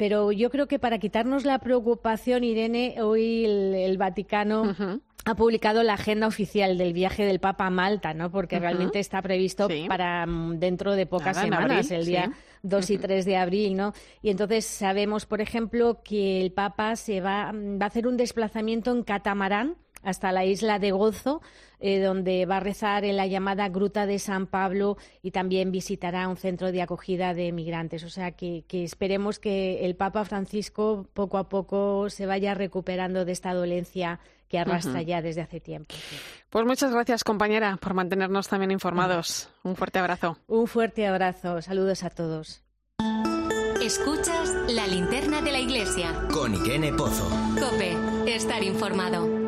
Pero yo creo que para quitarnos la preocupación, Irene, hoy el, el Vaticano ha publicado la agenda oficial del viaje del Papa a Malta, ¿no? Porque realmente está previsto para mm, dentro de pocas Nada, semanas, abril, el día sí. 2 y 3 de abril, ¿no? Y entonces sabemos, por ejemplo, que el Papa se va, va a hacer un desplazamiento en catamarán hasta la isla de Gozo, eh, donde va a rezar en la llamada Gruta de San Pablo y también visitará un centro de acogida de migrantes. O sea que, que esperemos que el Papa Francisco poco a poco se vaya recuperando de esta dolencia que arrastra ya desde hace tiempo. Pues muchas gracias, compañera, por mantenernos también informados. Un fuerte abrazo. Un fuerte abrazo. Saludos a todos. Escuchas la linterna de la iglesia. Con Irene Pozo. Cope, estar informado.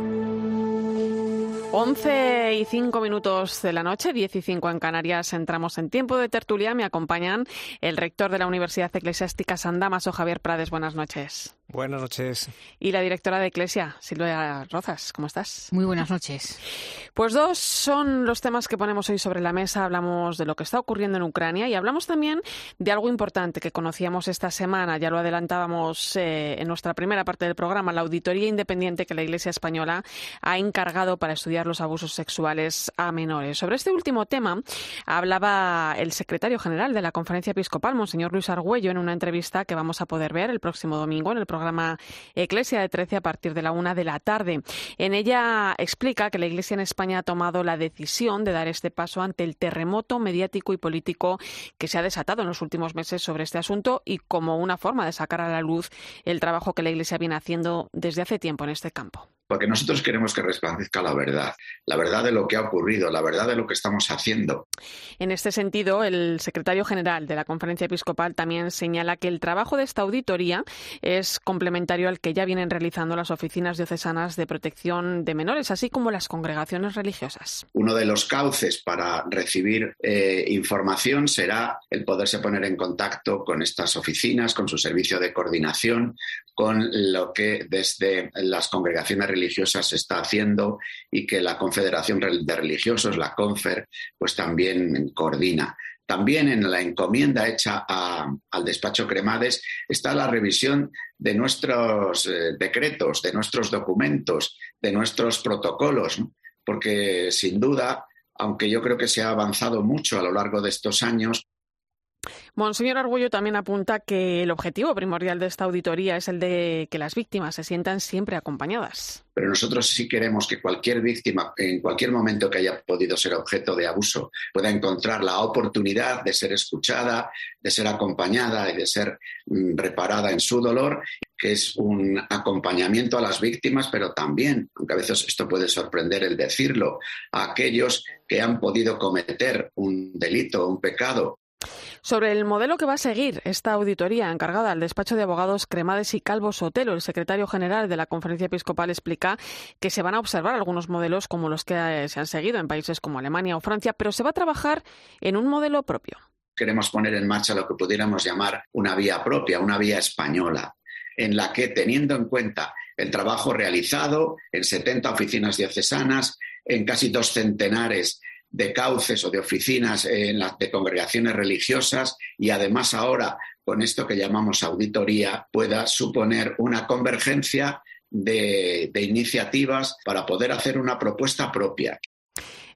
11 y 5 minutos de la noche, 10 y 5 en Canarias. Entramos en tiempo de tertulia. Me acompañan el rector de la Universidad Eclesiástica San Damaso, Javier Prades. Buenas noches. Buenas noches. Y la directora de Eclesia, Silvia Rozas. ¿Cómo estás? Muy buenas noches. Pues dos son los temas que ponemos hoy sobre la mesa. Hablamos de lo que está ocurriendo en Ucrania y hablamos también de algo importante que conocíamos esta semana. Ya lo adelantábamos eh, en nuestra primera parte del programa, la auditoría independiente que la Iglesia española ha encargado para estudiar los abusos sexuales a menores. Sobre este último tema hablaba el secretario general de la Conferencia Episcopal, Monseñor Luis Argüello, en una entrevista que vamos a poder ver el próximo domingo en el programa Eclesia de 13 a partir de la una de la tarde. En ella explica que la Iglesia en España ha tomado la decisión de dar este paso ante el terremoto mediático y político que se ha desatado en los últimos meses sobre este asunto y como una forma de sacar a la luz el trabajo que la Iglesia viene haciendo desde hace tiempo en este campo. Porque nosotros queremos que resplandezca la verdad, la verdad de lo que ha ocurrido, la verdad de lo que estamos haciendo. En este sentido, el secretario general de la Conferencia Episcopal también señala que el trabajo de esta auditoría es complementario al que ya vienen realizando las oficinas diocesanas de protección de menores, así como las congregaciones religiosas. Uno de los cauces para recibir eh, información será el poderse poner en contacto con estas oficinas, con su servicio de coordinación, con lo que desde las congregaciones religiosas se está haciendo y que la Confederación de Religiosos, la CONFER, pues también coordina. También en la encomienda hecha al despacho Cremades está la revisión de nuestros eh, decretos, de nuestros documentos, de nuestros protocolos, porque sin duda, aunque yo creo que se ha avanzado mucho a lo largo de estos años, Monseñor Argüello también apunta que el objetivo primordial de esta auditoría es el de que las víctimas se sientan siempre acompañadas. pero nosotros sí queremos que cualquier víctima, en cualquier momento que haya podido ser objeto de abuso, pueda encontrar la oportunidad de ser escuchada, de ser acompañada y de ser mm, reparada en su dolor, que es un acompañamiento a las víctimas, pero también, aunque a veces esto puede sorprender el decirlo, a aquellos que han podido cometer un delito, un pecado, Sobre el modelo que va a seguir esta auditoría encargada al despacho de abogados Cremades y Calvo Sotelo, el secretario general de la Conferencia Episcopal explica que se van a observar algunos modelos como los que eh, se han seguido en países como Alemania o Francia, pero se va a trabajar en un modelo propio. queremos poner en marcha lo que pudiéramos llamar una vía propia, una vía española, en la que, teniendo en cuenta el trabajo realizado en 70 oficinas diocesanas, en casi dos centenares de cauces o de oficinas en las de congregaciones religiosas y además ahora con esto que llamamos auditoría pueda suponer una convergencia de, de iniciativas para poder hacer una propuesta propia.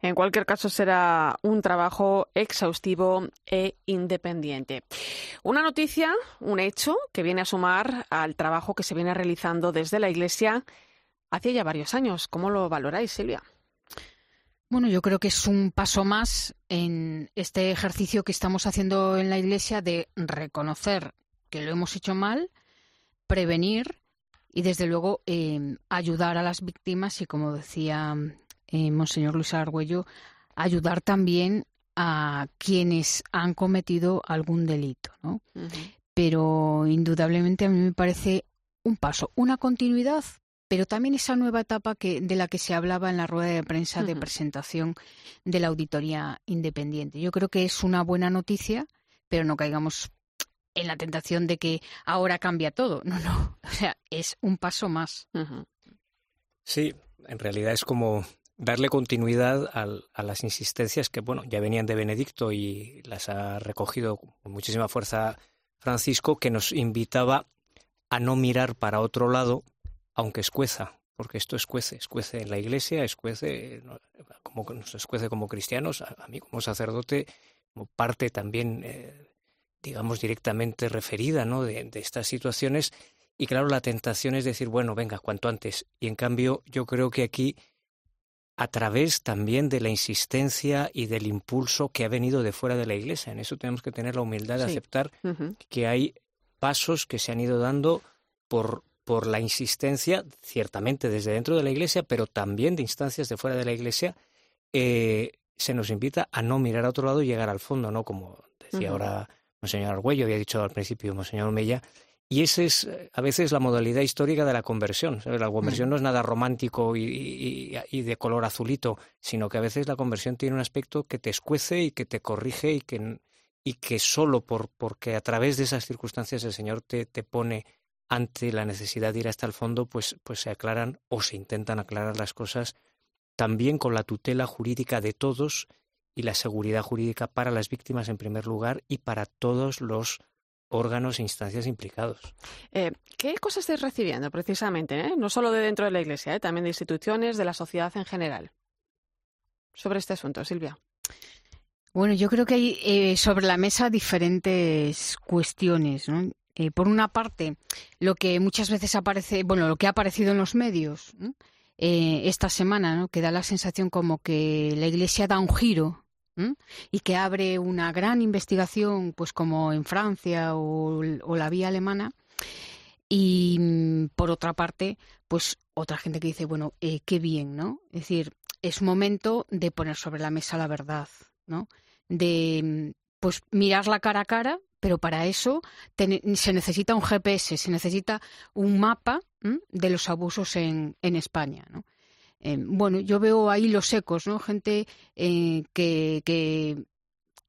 En cualquier caso, será un trabajo exhaustivo e independiente. Una noticia, un hecho que viene a sumar al trabajo que se viene realizando desde la Iglesia hace ya varios años. ¿Cómo lo valoráis, Silvia? Bueno, yo creo que es un paso más en este ejercicio que estamos haciendo en la Iglesia de reconocer que lo hemos hecho mal, prevenir y desde luego eh, ayudar a las víctimas y como decía eh, Monseñor Luis Argüello, ayudar también a quienes han cometido algún delito, ¿no? Pero indudablemente a mí me parece un paso, una continuidad, pero también esa nueva etapa que, de la que se hablaba en la rueda de prensa de presentación de la auditoría independiente. Yo creo que es una buena noticia, pero no caigamos en la tentación de que ahora cambia todo. No, no. O sea, es un paso más. Sí, en realidad es como darle continuidad a las insistencias que, bueno, ya venían de Benedicto y las ha recogido con muchísima fuerza Francisco, que nos invitaba a no mirar para otro lado, aunque escueza, porque esto escuece, escuece en la iglesia, escuece como nos escuece como cristianos, a, mí como sacerdote, como parte también, eh, digamos, directamente referida ¿no? de, de estas situaciones. Y claro, la tentación es decir, bueno, venga, cuanto antes. Y en cambio, yo creo que aquí a través también de la insistencia y del impulso que ha venido de fuera de la Iglesia. En eso tenemos que tener la humildad de aceptar que hay pasos que se han ido dando por, por la insistencia, ciertamente desde dentro de la Iglesia, pero también de instancias de fuera de la Iglesia. Eh, se nos invita a no mirar a otro lado y llegar al fondo, ¿no? Como decía ahora Monseñor Argüello, había dicho al principio Monseñor Mella, y esa es eh, a veces la modalidad histórica de la conversión. La conversión mm. no es nada romántico y, de color azulito, sino que a veces la conversión tiene un aspecto que te escuece y que te corrige y que, y que solo por, porque a través de esas circunstancias el Señor te, te pone ante la necesidad de ir hasta el fondo, pues, pues se aclaran o se intentan aclarar las cosas también con la tutela jurídica de todos y la seguridad jurídica para las víctimas en primer lugar y para todos los órganos e instancias implicados. Eh, ¿Qué cosas estáis recibiendo precisamente? Eh? No solo de dentro de la Iglesia, eh, también de instituciones, de la sociedad en general. Sobre este asunto, Silvia. Bueno, yo creo que hay sobre la mesa diferentes cuestiones. Por una parte, lo que muchas veces aparece, bueno, lo que ha aparecido en los medios esta semana, ¿no? que da la sensación como que la Iglesia da un giro y que abre una gran investigación, pues como en Francia o, la vía alemana. Y mm, por otra parte, pues otra gente que dice, bueno, eh, qué bien, ¿no? Es decir, es momento de poner sobre la mesa la verdad, ¿no? De mm, pues mirar la cara a cara, pero para eso se necesita un GPS, se necesita un mapa de los abusos en, en España, ¿no? Eh, bueno, yo veo ahí los ecos, ¿no? Gente eh, que,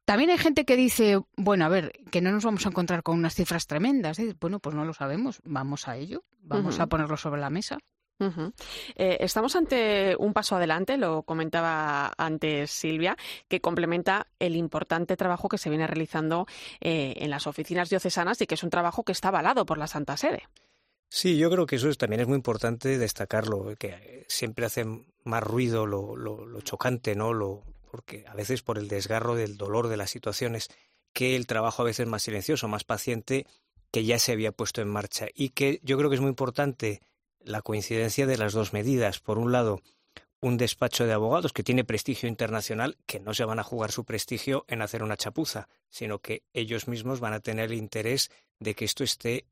También hay gente que dice, bueno, a ver, que no nos vamos a encontrar con unas cifras tremendas. ¿eh? Bueno, pues no lo sabemos, vamos a ello, vamos a ponerlo sobre la mesa. Estamos ante un paso adelante, lo comentaba antes Silvia, que complementa el importante trabajo que se viene realizando en las oficinas diocesanas y que es un trabajo que está avalado por la Santa Sede. Sí, yo creo que eso también es muy importante destacarlo, que siempre hace más ruido lo, lo, chocante, ¿no? Lo, porque a veces por el desgarro del dolor de las situaciones, que el trabajo a veces más silencioso, más paciente, que ya se había puesto en marcha. Y que yo creo que es muy importante la coincidencia de las dos medidas. Por un lado, un despacho de abogados que tiene prestigio internacional, que no se van a jugar su prestigio en hacer una chapuza, sino que ellos mismos van a tener el interés de que esto esté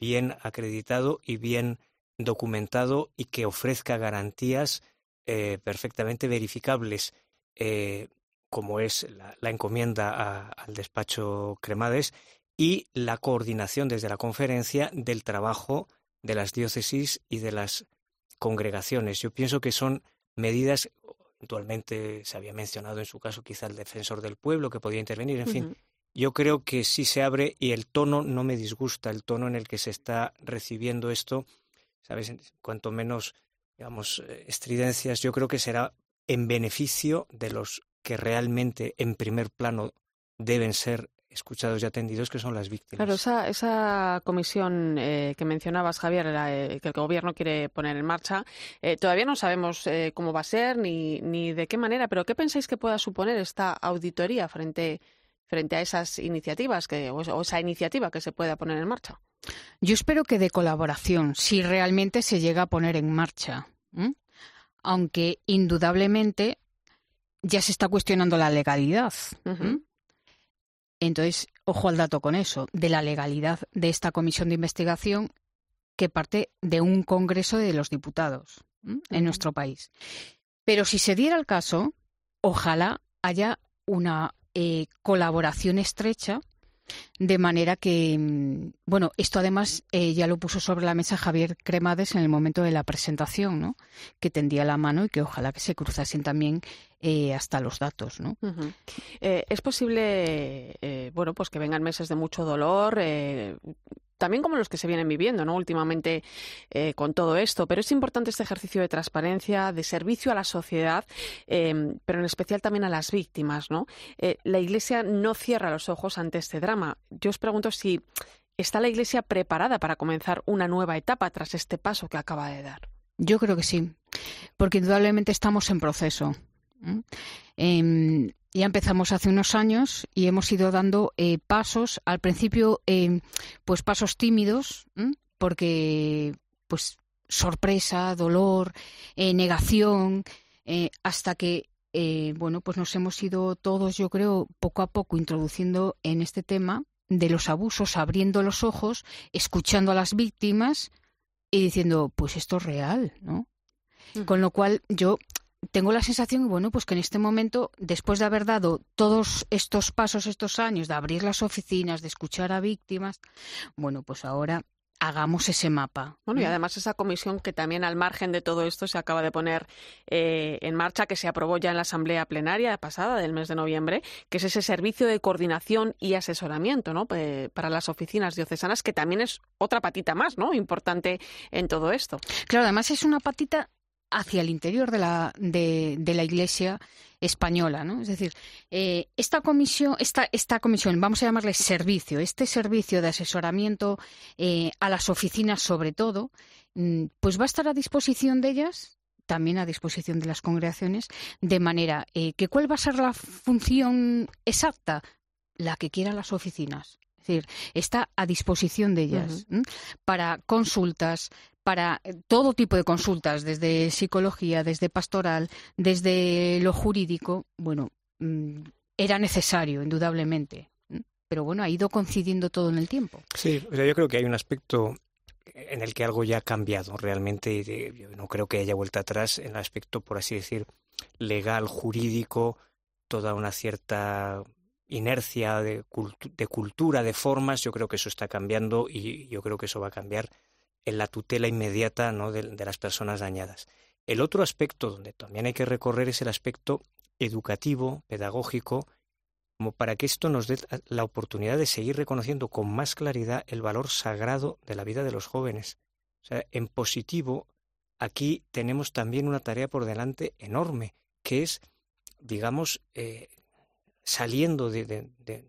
bien acreditado y bien documentado y que ofrezca garantías eh, perfectamente verificables, eh, como es la, encomienda al despacho Cremades y la coordinación desde la conferencia del trabajo de las diócesis y de las congregaciones. Yo pienso que son medidas, eventualmente se había mencionado en su caso quizá el defensor del pueblo que podía intervenir, en fin, yo creo que sí se abre y el tono no me disgusta, el tono en el que se está recibiendo esto, ¿sabes? Cuanto menos, digamos, eh, estridencias, yo creo que será en beneficio de los que realmente en primer plano deben ser escuchados y atendidos, que son las víctimas. Claro, esa, esa comisión eh, que mencionabas, Javier, eh, que el gobierno quiere poner en marcha, todavía no sabemos cómo va a ser ni, ni de qué manera, pero ¿qué pensáis que pueda suponer esta auditoría frente a frente a esas iniciativas que, o esa iniciativa que se pueda poner en marcha? Yo espero que de colaboración, si realmente se llega a poner en marcha. Aunque indudablemente ya se está cuestionando la legalidad. Entonces, ojo al dato con eso, de la legalidad de esta comisión de investigación que parte de un Congreso de los Diputados en nuestro país. Pero si se diera el caso, ojalá haya una eh, colaboración estrecha de manera que, mm, bueno, esto además eh, ya lo puso sobre la mesa Javier Cremades en el momento de la presentación, ¿no? Que tendía la mano y que ojalá que se cruzasen también eh, hasta los datos, ¿no? es posible, bueno, pues que vengan meses de mucho dolor, también como los que se vienen viviendo ¿no? últimamente eh, con todo esto. Pero es importante este ejercicio de transparencia, de servicio a la sociedad, em, pero en especial también a las víctimas. ¿no? Eh, la Iglesia no cierra los ojos ante este drama. Yo os pregunto si está la Iglesia preparada para comenzar una nueva etapa tras este paso que acaba de dar. Yo creo que sí, porque indudablemente estamos en proceso. Ya empezamos hace unos años y hemos ido dando eh, pasos, al principio eh, pues pasos tímidos, porque pues sorpresa, dolor, eh, negación, hasta que bueno pues nos hemos ido todos, yo creo, poco a poco introduciendo en este tema de los abusos, abriendo los ojos, escuchando a las víctimas y diciendo pues esto es real, ¿no? Con lo cual yo tengo la sensación, bueno, pues que en este momento, después de haber dado todos estos pasos, estos años, de abrir las oficinas, de escuchar a víctimas, bueno, pues ahora hagamos ese mapa. Bueno, y además esa comisión que también al margen de todo esto se acaba de poner eh, en marcha, que se aprobó ya en la Asamblea Plenaria pasada del mes de noviembre, que es ese servicio de coordinación y asesoramiento ¿no? para las oficinas diocesanas, que también es otra patita más, ¿no? Importante en todo esto. Claro, además es una patita hacia el interior de la, de, la Iglesia española, ¿no? Es decir, eh, esta comisión, esta, esta comisión, vamos a llamarle servicio, este servicio de asesoramiento eh, a las oficinas, sobre todo, mm, pues va a estar a disposición de ellas también a disposición de las congregaciones, de manera eh, que cuál va a ser la función exacta, la que quieran las oficinas. Es decir, está a disposición de ellas para consultas, para eh, todo tipo de consultas, desde psicología, desde pastoral, desde lo jurídico, bueno, mm, era necesario, indudablemente. Pero bueno, ha ido coincidiendo todo en el tiempo. Sí, yo creo que hay un aspecto en el que algo ya ha cambiado realmente. Yo no creo que haya vuelta atrás en el aspecto, por así decir, legal, jurídico, toda una cierta inercia de, de cultura, de formas. Yo creo que eso está cambiando y yo creo que eso va a cambiar en la tutela inmediata ¿no? de, las personas dañadas. El otro aspecto donde también hay que recorrer es el aspecto educativo, pedagógico, como para que esto nos dé la oportunidad de seguir reconociendo con más claridad el valor sagrado de la vida de los jóvenes. O sea, en positivo, aquí tenemos también una tarea por delante enorme, que es, digamos, eh, saliendo de, de,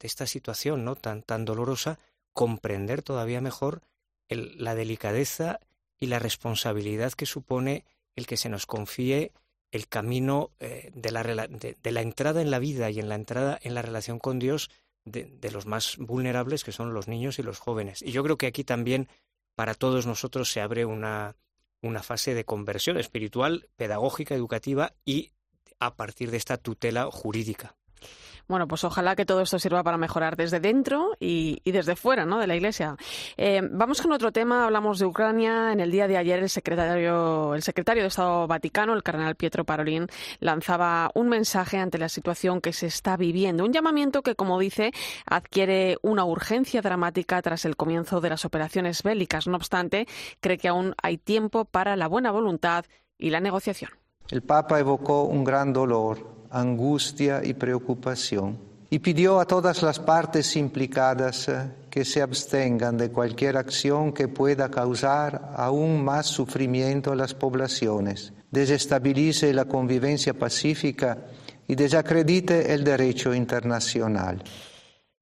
esta situación ¿no? tan, tan dolorosa, comprender todavía mejor la delicadeza y la responsabilidad que supone el que se nos confíe el camino eh, de, la, de, la, entrada en la vida y en la entrada en la relación con Dios de, los más vulnerables, que son los niños y los jóvenes. Y yo creo que aquí también para todos nosotros se abre una, una fase de conversión espiritual, pedagógica, educativa y a partir de esta tutela jurídica. Bueno, pues ojalá que todo esto sirva para mejorar desde dentro y, desde fuera ¿no? de la Iglesia. Eh, vamos con otro tema. Hablamos de Ucrania. En el día de ayer, el secretario, el secretario de Estado Vaticano, el cardenal Pietro Parolin, lanzaba un mensaje ante la situación que se está viviendo. Un llamamiento que, como dice, adquiere una urgencia dramática tras el comienzo de las operaciones bélicas. No obstante, cree que aún hay tiempo para la buena voluntad y la negociación. El Papa evocó un gran dolor angustia y preocupación, y pidió a todas las partes implicadas eh, que se abstengan de cualquier acción que pueda causar aún más sufrimiento a las poblaciones, desestabilice la convivencia pacífica y desacredite el derecho internacional.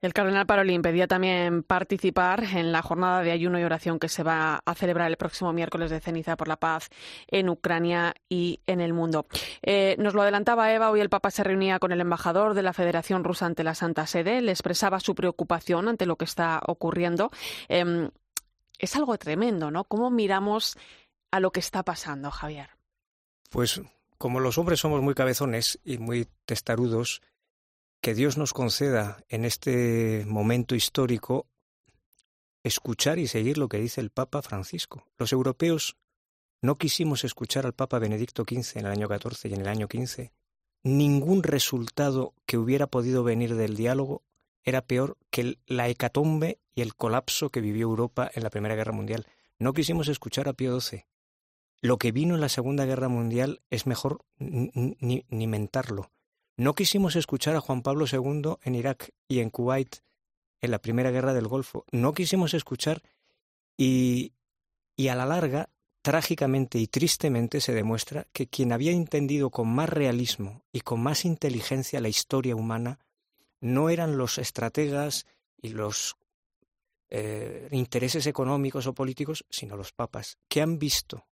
El cardenal Parolín pedía también participar en la jornada de ayuno y oración que se va a celebrar el próximo miércoles de ceniza por la paz en Ucrania y en el mundo. Eh, nos lo adelantaba Eva, hoy el Papa se reunía con el embajador de la Federación Rusa ante la Santa Sede, le expresaba su preocupación ante lo que está ocurriendo. Em, es algo tremendo, ¿no? ¿Cómo miramos a lo que está pasando, Javier? Pues como los hombres somos muy cabezones y muy testarudos, que Dios nos conceda en este momento histórico escuchar y seguir lo que dice el Papa Francisco. Los europeos no quisimos escuchar al Papa Benedicto XV en el año 14 y en el año 15. Ningún resultado que hubiera podido venir del diálogo era peor que la hecatombe y el colapso que vivió Europa en la Primera Guerra Mundial. No quisimos escuchar a Pío XII. Lo que vino en la Segunda Guerra Mundial es mejor ni, ni mentarlo. No quisimos escuchar a Juan Pablo II en Irak y en Kuwait en la Primera Guerra del Golfo. No quisimos escuchar y, y a la larga trágicamente y tristemente se demuestra que quien había entendido con más realismo y con más inteligencia la historia humana no eran los estrategas y los eh, intereses económicos o políticos, sino los papas, que han visto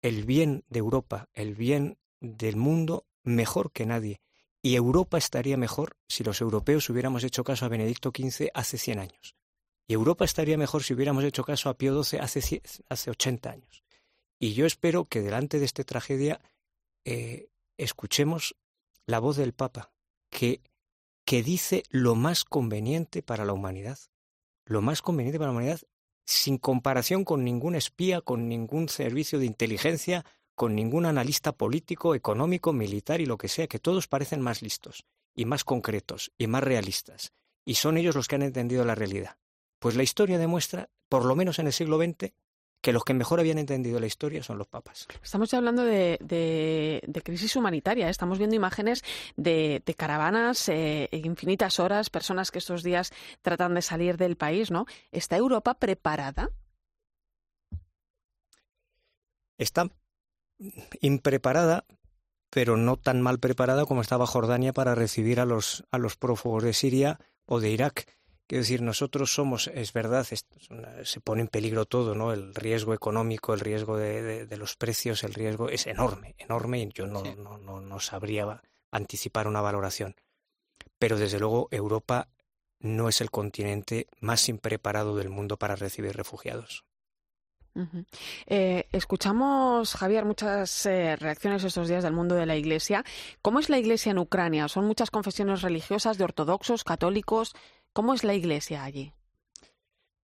el bien de Europa, el bien del mundo mejor que nadie. Y Europa estaría mejor si los europeos hubiéramos hecho caso a Benedicto XV hace 100 años. Y Europa estaría mejor si hubiéramos hecho caso a Pío XII hace, hace 80 años. Y yo espero que delante de esta tragedia eh, escuchemos la voz del Papa, que, que dice lo más conveniente para la humanidad. Lo más conveniente para la humanidad sin comparación con ningún espía, con ningún servicio de inteligencia, con ningún analista político, económico, militar y lo que sea, que todos parecen más listos y más concretos y más realistas. Y son ellos los que han entendido la realidad. Pues la historia demuestra, por lo menos en el siglo XX, que los que mejor habían entendido la historia son los papas. Estamos ya hablando de, crisis humanitaria. ¿eh? Estamos viendo imágenes de, caravanas, eh, infinitas horas, personas que estos días tratan de salir del país, ¿no? ¿Está Europa preparada? Está impreparada, pero no tan mal preparada como estaba Jordania para recibir a los, a los prófugos de Siria o de Irak Quiero decir, nosotros somos, es verdad, se pone en peligro todo, ¿no? El riesgo económico, el riesgo de, los precios, el riesgo es enorme, enorme, y yo no, no, no, no sabría anticipar una valoración. Pero desde luego Europa no es el continente más impreparado del mundo para recibir refugiados. Eh, escuchamos, Javier, muchas eh, reacciones estos días del mundo de la Iglesia. ¿Cómo es la Iglesia en Ucrania? ¿Son muchas confesiones religiosas de ortodoxos, católicos? ¿Cómo es la iglesia allí?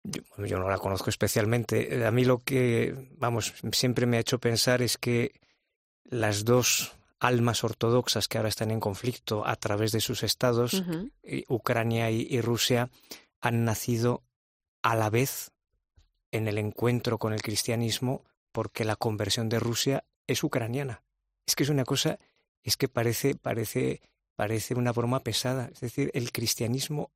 Yo, no la conozco especialmente. A mí lo que, vamos, siempre me ha hecho pensar es que las dos almas ortodoxas que ahora están en conflicto a través de sus estados, Ucrania y, Rusia, han nacido a la vez en el encuentro con el cristianismo porque la conversión de Rusia es ucraniana. Es que es una cosa, es que parece, parece, parece una broma pesada. Es decir, el cristianismo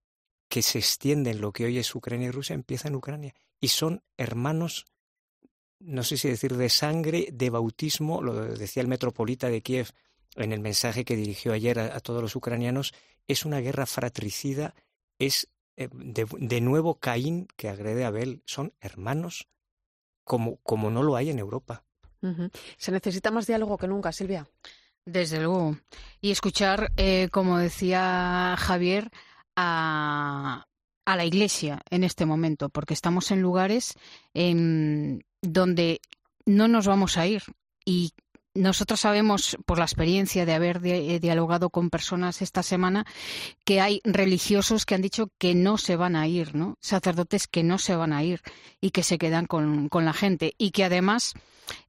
que se extiende en lo que hoy es Ucrania y Rusia empieza en Ucrania. Y son hermanos, no sé si decir de sangre, de bautismo, lo decía el metropolita de Kiev en el mensaje que dirigió ayer a, todos los ucranianos, es una guerra fratricida, es eh, de, nuevo Caín que agrede a Abel, son hermanos como, como no lo hay en Europa. Se necesita más diálogo que nunca, Silvia. Desde luego. Y escuchar, eh, como decía Javier, a, a la Iglesia en este momento, porque estamos en lugares donde no nos vamos a ir y nosotros sabemos, por la experiencia de haber eh, dialogado con personas esta semana, que hay religiosos que han dicho que no se van a ir, ¿no? Sacerdotes que no se van a ir y que se quedan con, con la gente y que además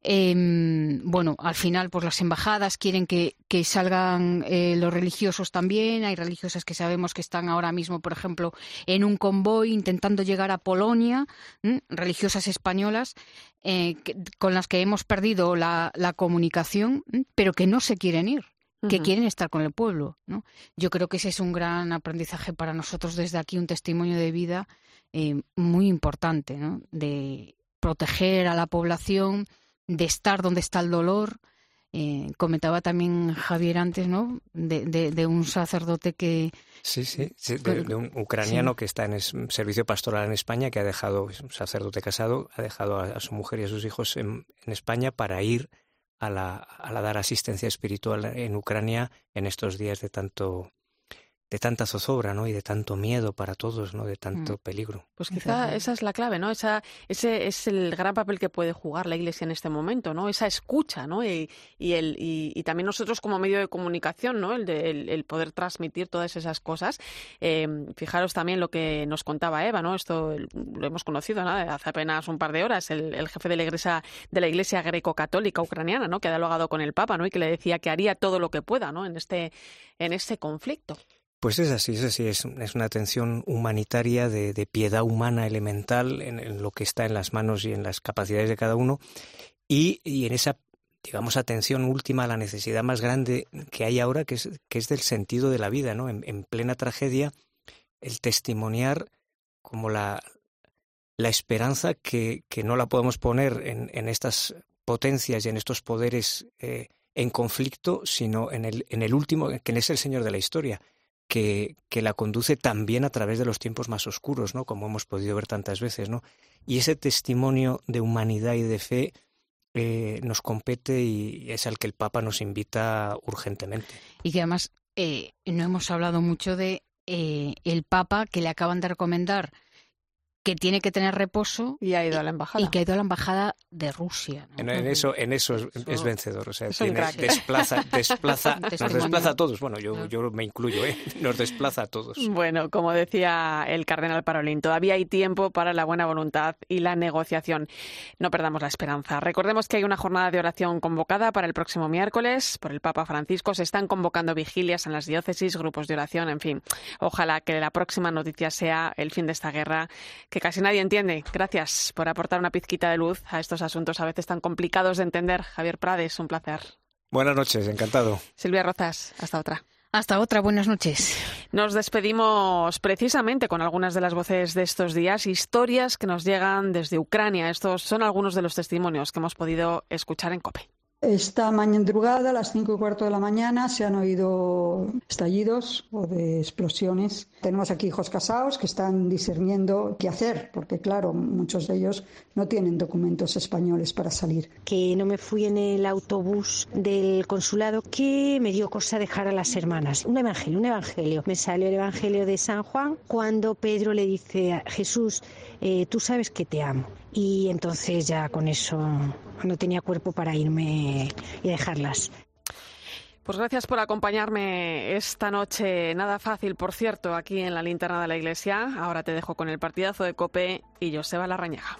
eh, bueno, al final, pues las embajadas quieren que, que salgan eh, los religiosos también. Hay religiosas que sabemos que están ahora mismo, por ejemplo, en un convoy intentando llegar a Polonia, religiosas españolas, eh, con las que hemos perdido la, la comunicación, pero que no se quieren ir que quieren estar con el pueblo. ¿no? Yo creo que ese es un gran aprendizaje para nosotros desde aquí, un testimonio de vida eh, muy importante, ¿no? de proteger a la población, de estar donde está el dolor. Eh, comentaba también Javier antes, ¿no? De, de, un sacerdote que... Sí, sí, de, un ucraniano que está en servicio pastoral en España, que ha dejado, es un sacerdote casado, ha dejado a, su mujer y a sus hijos en, España para ir a la, a la dar asistencia espiritual en Ucrania en estos días de tanto de tanta zozobra, ¿no? Y de tanto miedo para todos, ¿no? De tanto mm. peligro. Pues quizá esa es la clave, ¿no? Esa, ese es el gran papel que puede jugar la Iglesia en este momento, ¿no? Esa escucha, ¿no? Y, y el, y, también nosotros como medio de comunicación, ¿no? El, de, el, poder transmitir todas esas cosas. Eh, fijaros también lo que nos contaba Eva, ¿no? Esto lo hemos conocido, ¿no? Hace apenas un par de horas, el, jefe de la Iglesia, de la Iglesia greco-católica ucraniana, ¿no? Que ha dialogado con el Papa, ¿no? Y que le decía que haría todo lo que pueda, ¿no? En este, en este conflicto. Pues es así, es así, es, una atención humanitaria de, piedad humana elemental en, lo que está en las manos y en las capacidades de cada uno y, en esa, digamos, atención última a la necesidad más grande que hay ahora, que es, que es del sentido de la vida, ¿no? En, plena tragedia, el testimoniar como la, la esperanza que, que, no la podemos poner en, en, estas potencias y en estos poderes eh, en conflicto, sino en el, en el último, que es el Señor de la historia que, que, la conduce también a través de los tiempos más oscuros, ¿no? Como hemos podido ver tantas veces, ¿no? Y ese testimonio de humanidad y de fe eh, nos compete y es al que el Papa nos invita urgentemente. Y que además eh, no hemos hablado mucho de eh, el Papa que le acaban de recomendar que tiene que tener reposo y ha ido a la embajada. y que ha ido a la embajada de Rusia en, eso en eso es, vencedor o sea desplaza *laughs* desplaza nos desplaza a todos. Bueno yo, yo me incluyo ¿eh? *laughs* nos desplaza a todos. Bueno como decía el cardenal Parolín todavía hay tiempo para la buena voluntad y la negociación. No perdamos la esperanza. Recordemos que hay una jornada de oración convocada para el próximo miércoles por el Papa Francisco. Se están convocando vigilias en las diócesis grupos de oración en fin. Ojalá que la próxima noticia sea el fin de esta guerra que casi nadie entiende. Gracias por aportar una pizquita de luz a estos asuntos a veces tan complicados de entender. Javier Prades, un placer. Buenas noches, encantado. Silvia Rozas, hasta otra. Hasta otra, buenas noches. Nos despedimos precisamente con algunas de las voces de estos días, historias que nos llegan desde Ucrania. Estos son algunos de los testimonios que hemos podido escuchar en COPE. Esta mañana a las cinco y cuarto de la mañana, se han oído estallidos o de explosiones. Tenemos aquí hijos casados que están discerniendo qué hacer, porque claro, muchos de ellos no tienen documentos españoles para salir. Que no me fui en el autobús del consulado, que me dio cosa dejar a las hermanas. Un evangelio, un evangelio. Me salió el evangelio de San Juan cuando Pedro le dice a Jesús, eh, tú sabes que te amo. Y entonces ya con eso no tenía cuerpo para irme y dejarlas. Pues gracias por acompañarme esta noche. Nada fácil, por cierto, aquí en la linterna de la iglesia. Ahora te dejo con el partidazo de Cope y Joseba Larrañaga.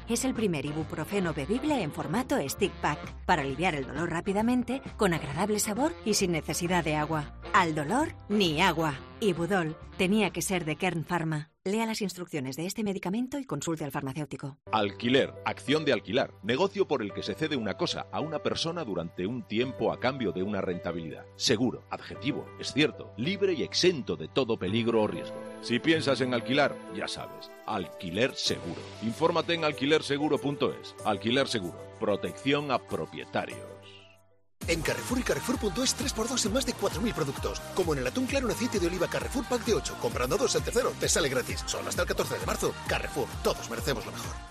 es el primer ibuprofeno bebible en formato stick pack para aliviar el dolor rápidamente, con agradable sabor y sin necesidad de agua. Al dolor, ni agua. Ibudol tenía que ser de Kern Pharma. Lea las instrucciones de este medicamento y consulte al farmacéutico. Alquiler, acción de alquilar, negocio por el que se cede una cosa a una persona durante un tiempo a cambio de una rentabilidad. Seguro, adjetivo, es cierto, libre y exento de todo peligro o riesgo. Si piensas en alquilar, ya sabes, alquiler seguro. Infórmate en alquilerseguro.es. Alquiler seguro, protección a propietarios. En Carrefour y Carrefour.es 3x2 en más de 4.000 productos. Como en el atún claro en aceite de oliva Carrefour Pack de 8. Comprando dos, el tercero te sale gratis. Solo hasta el 14 de marzo. Carrefour. Todos merecemos lo mejor.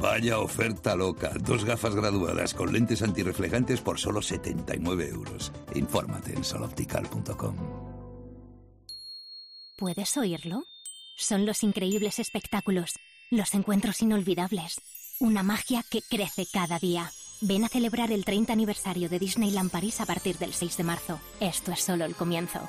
Vaya oferta loca. Dos gafas graduadas con lentes antirreflejantes por solo 79 euros. Infórmate en soloptical.com. ¿Puedes oírlo? Son los increíbles espectáculos, los encuentros inolvidables, una magia que crece cada día. Ven a celebrar el 30 aniversario de Disneyland París a partir del 6 de marzo. Esto es solo el comienzo.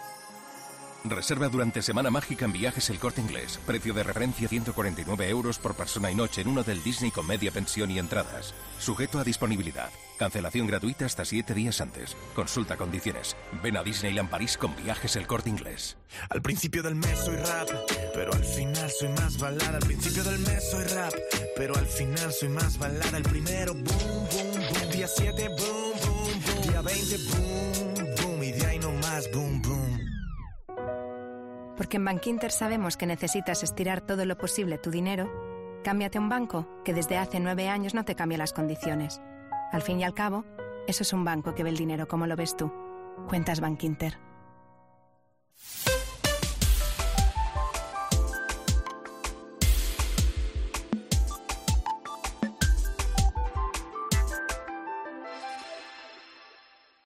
Reserva durante Semana Mágica en Viajes El Corte Inglés. Precio de referencia 149 euros por persona y noche en uno del Disney con media pensión y entradas. Sujeto a disponibilidad. Cancelación gratuita hasta 7 días antes. Consulta condiciones. Ven a Disneyland París con Viajes El Corte Inglés. Al principio del mes soy rap, pero al final soy más balada. Al principio del mes soy rap, pero al final soy más balada. El primero, boom, boom, boom. Día 7, boom, boom, boom. Día 20, boom, boom. Y de ahí no más, boom, boom. Porque en Bankinter sabemos que necesitas estirar todo lo posible tu dinero, cámbiate a un banco que desde hace nueve años no te cambia las condiciones. Al fin y al cabo, eso es un banco que ve el dinero como lo ves tú. Cuentas Bankinter.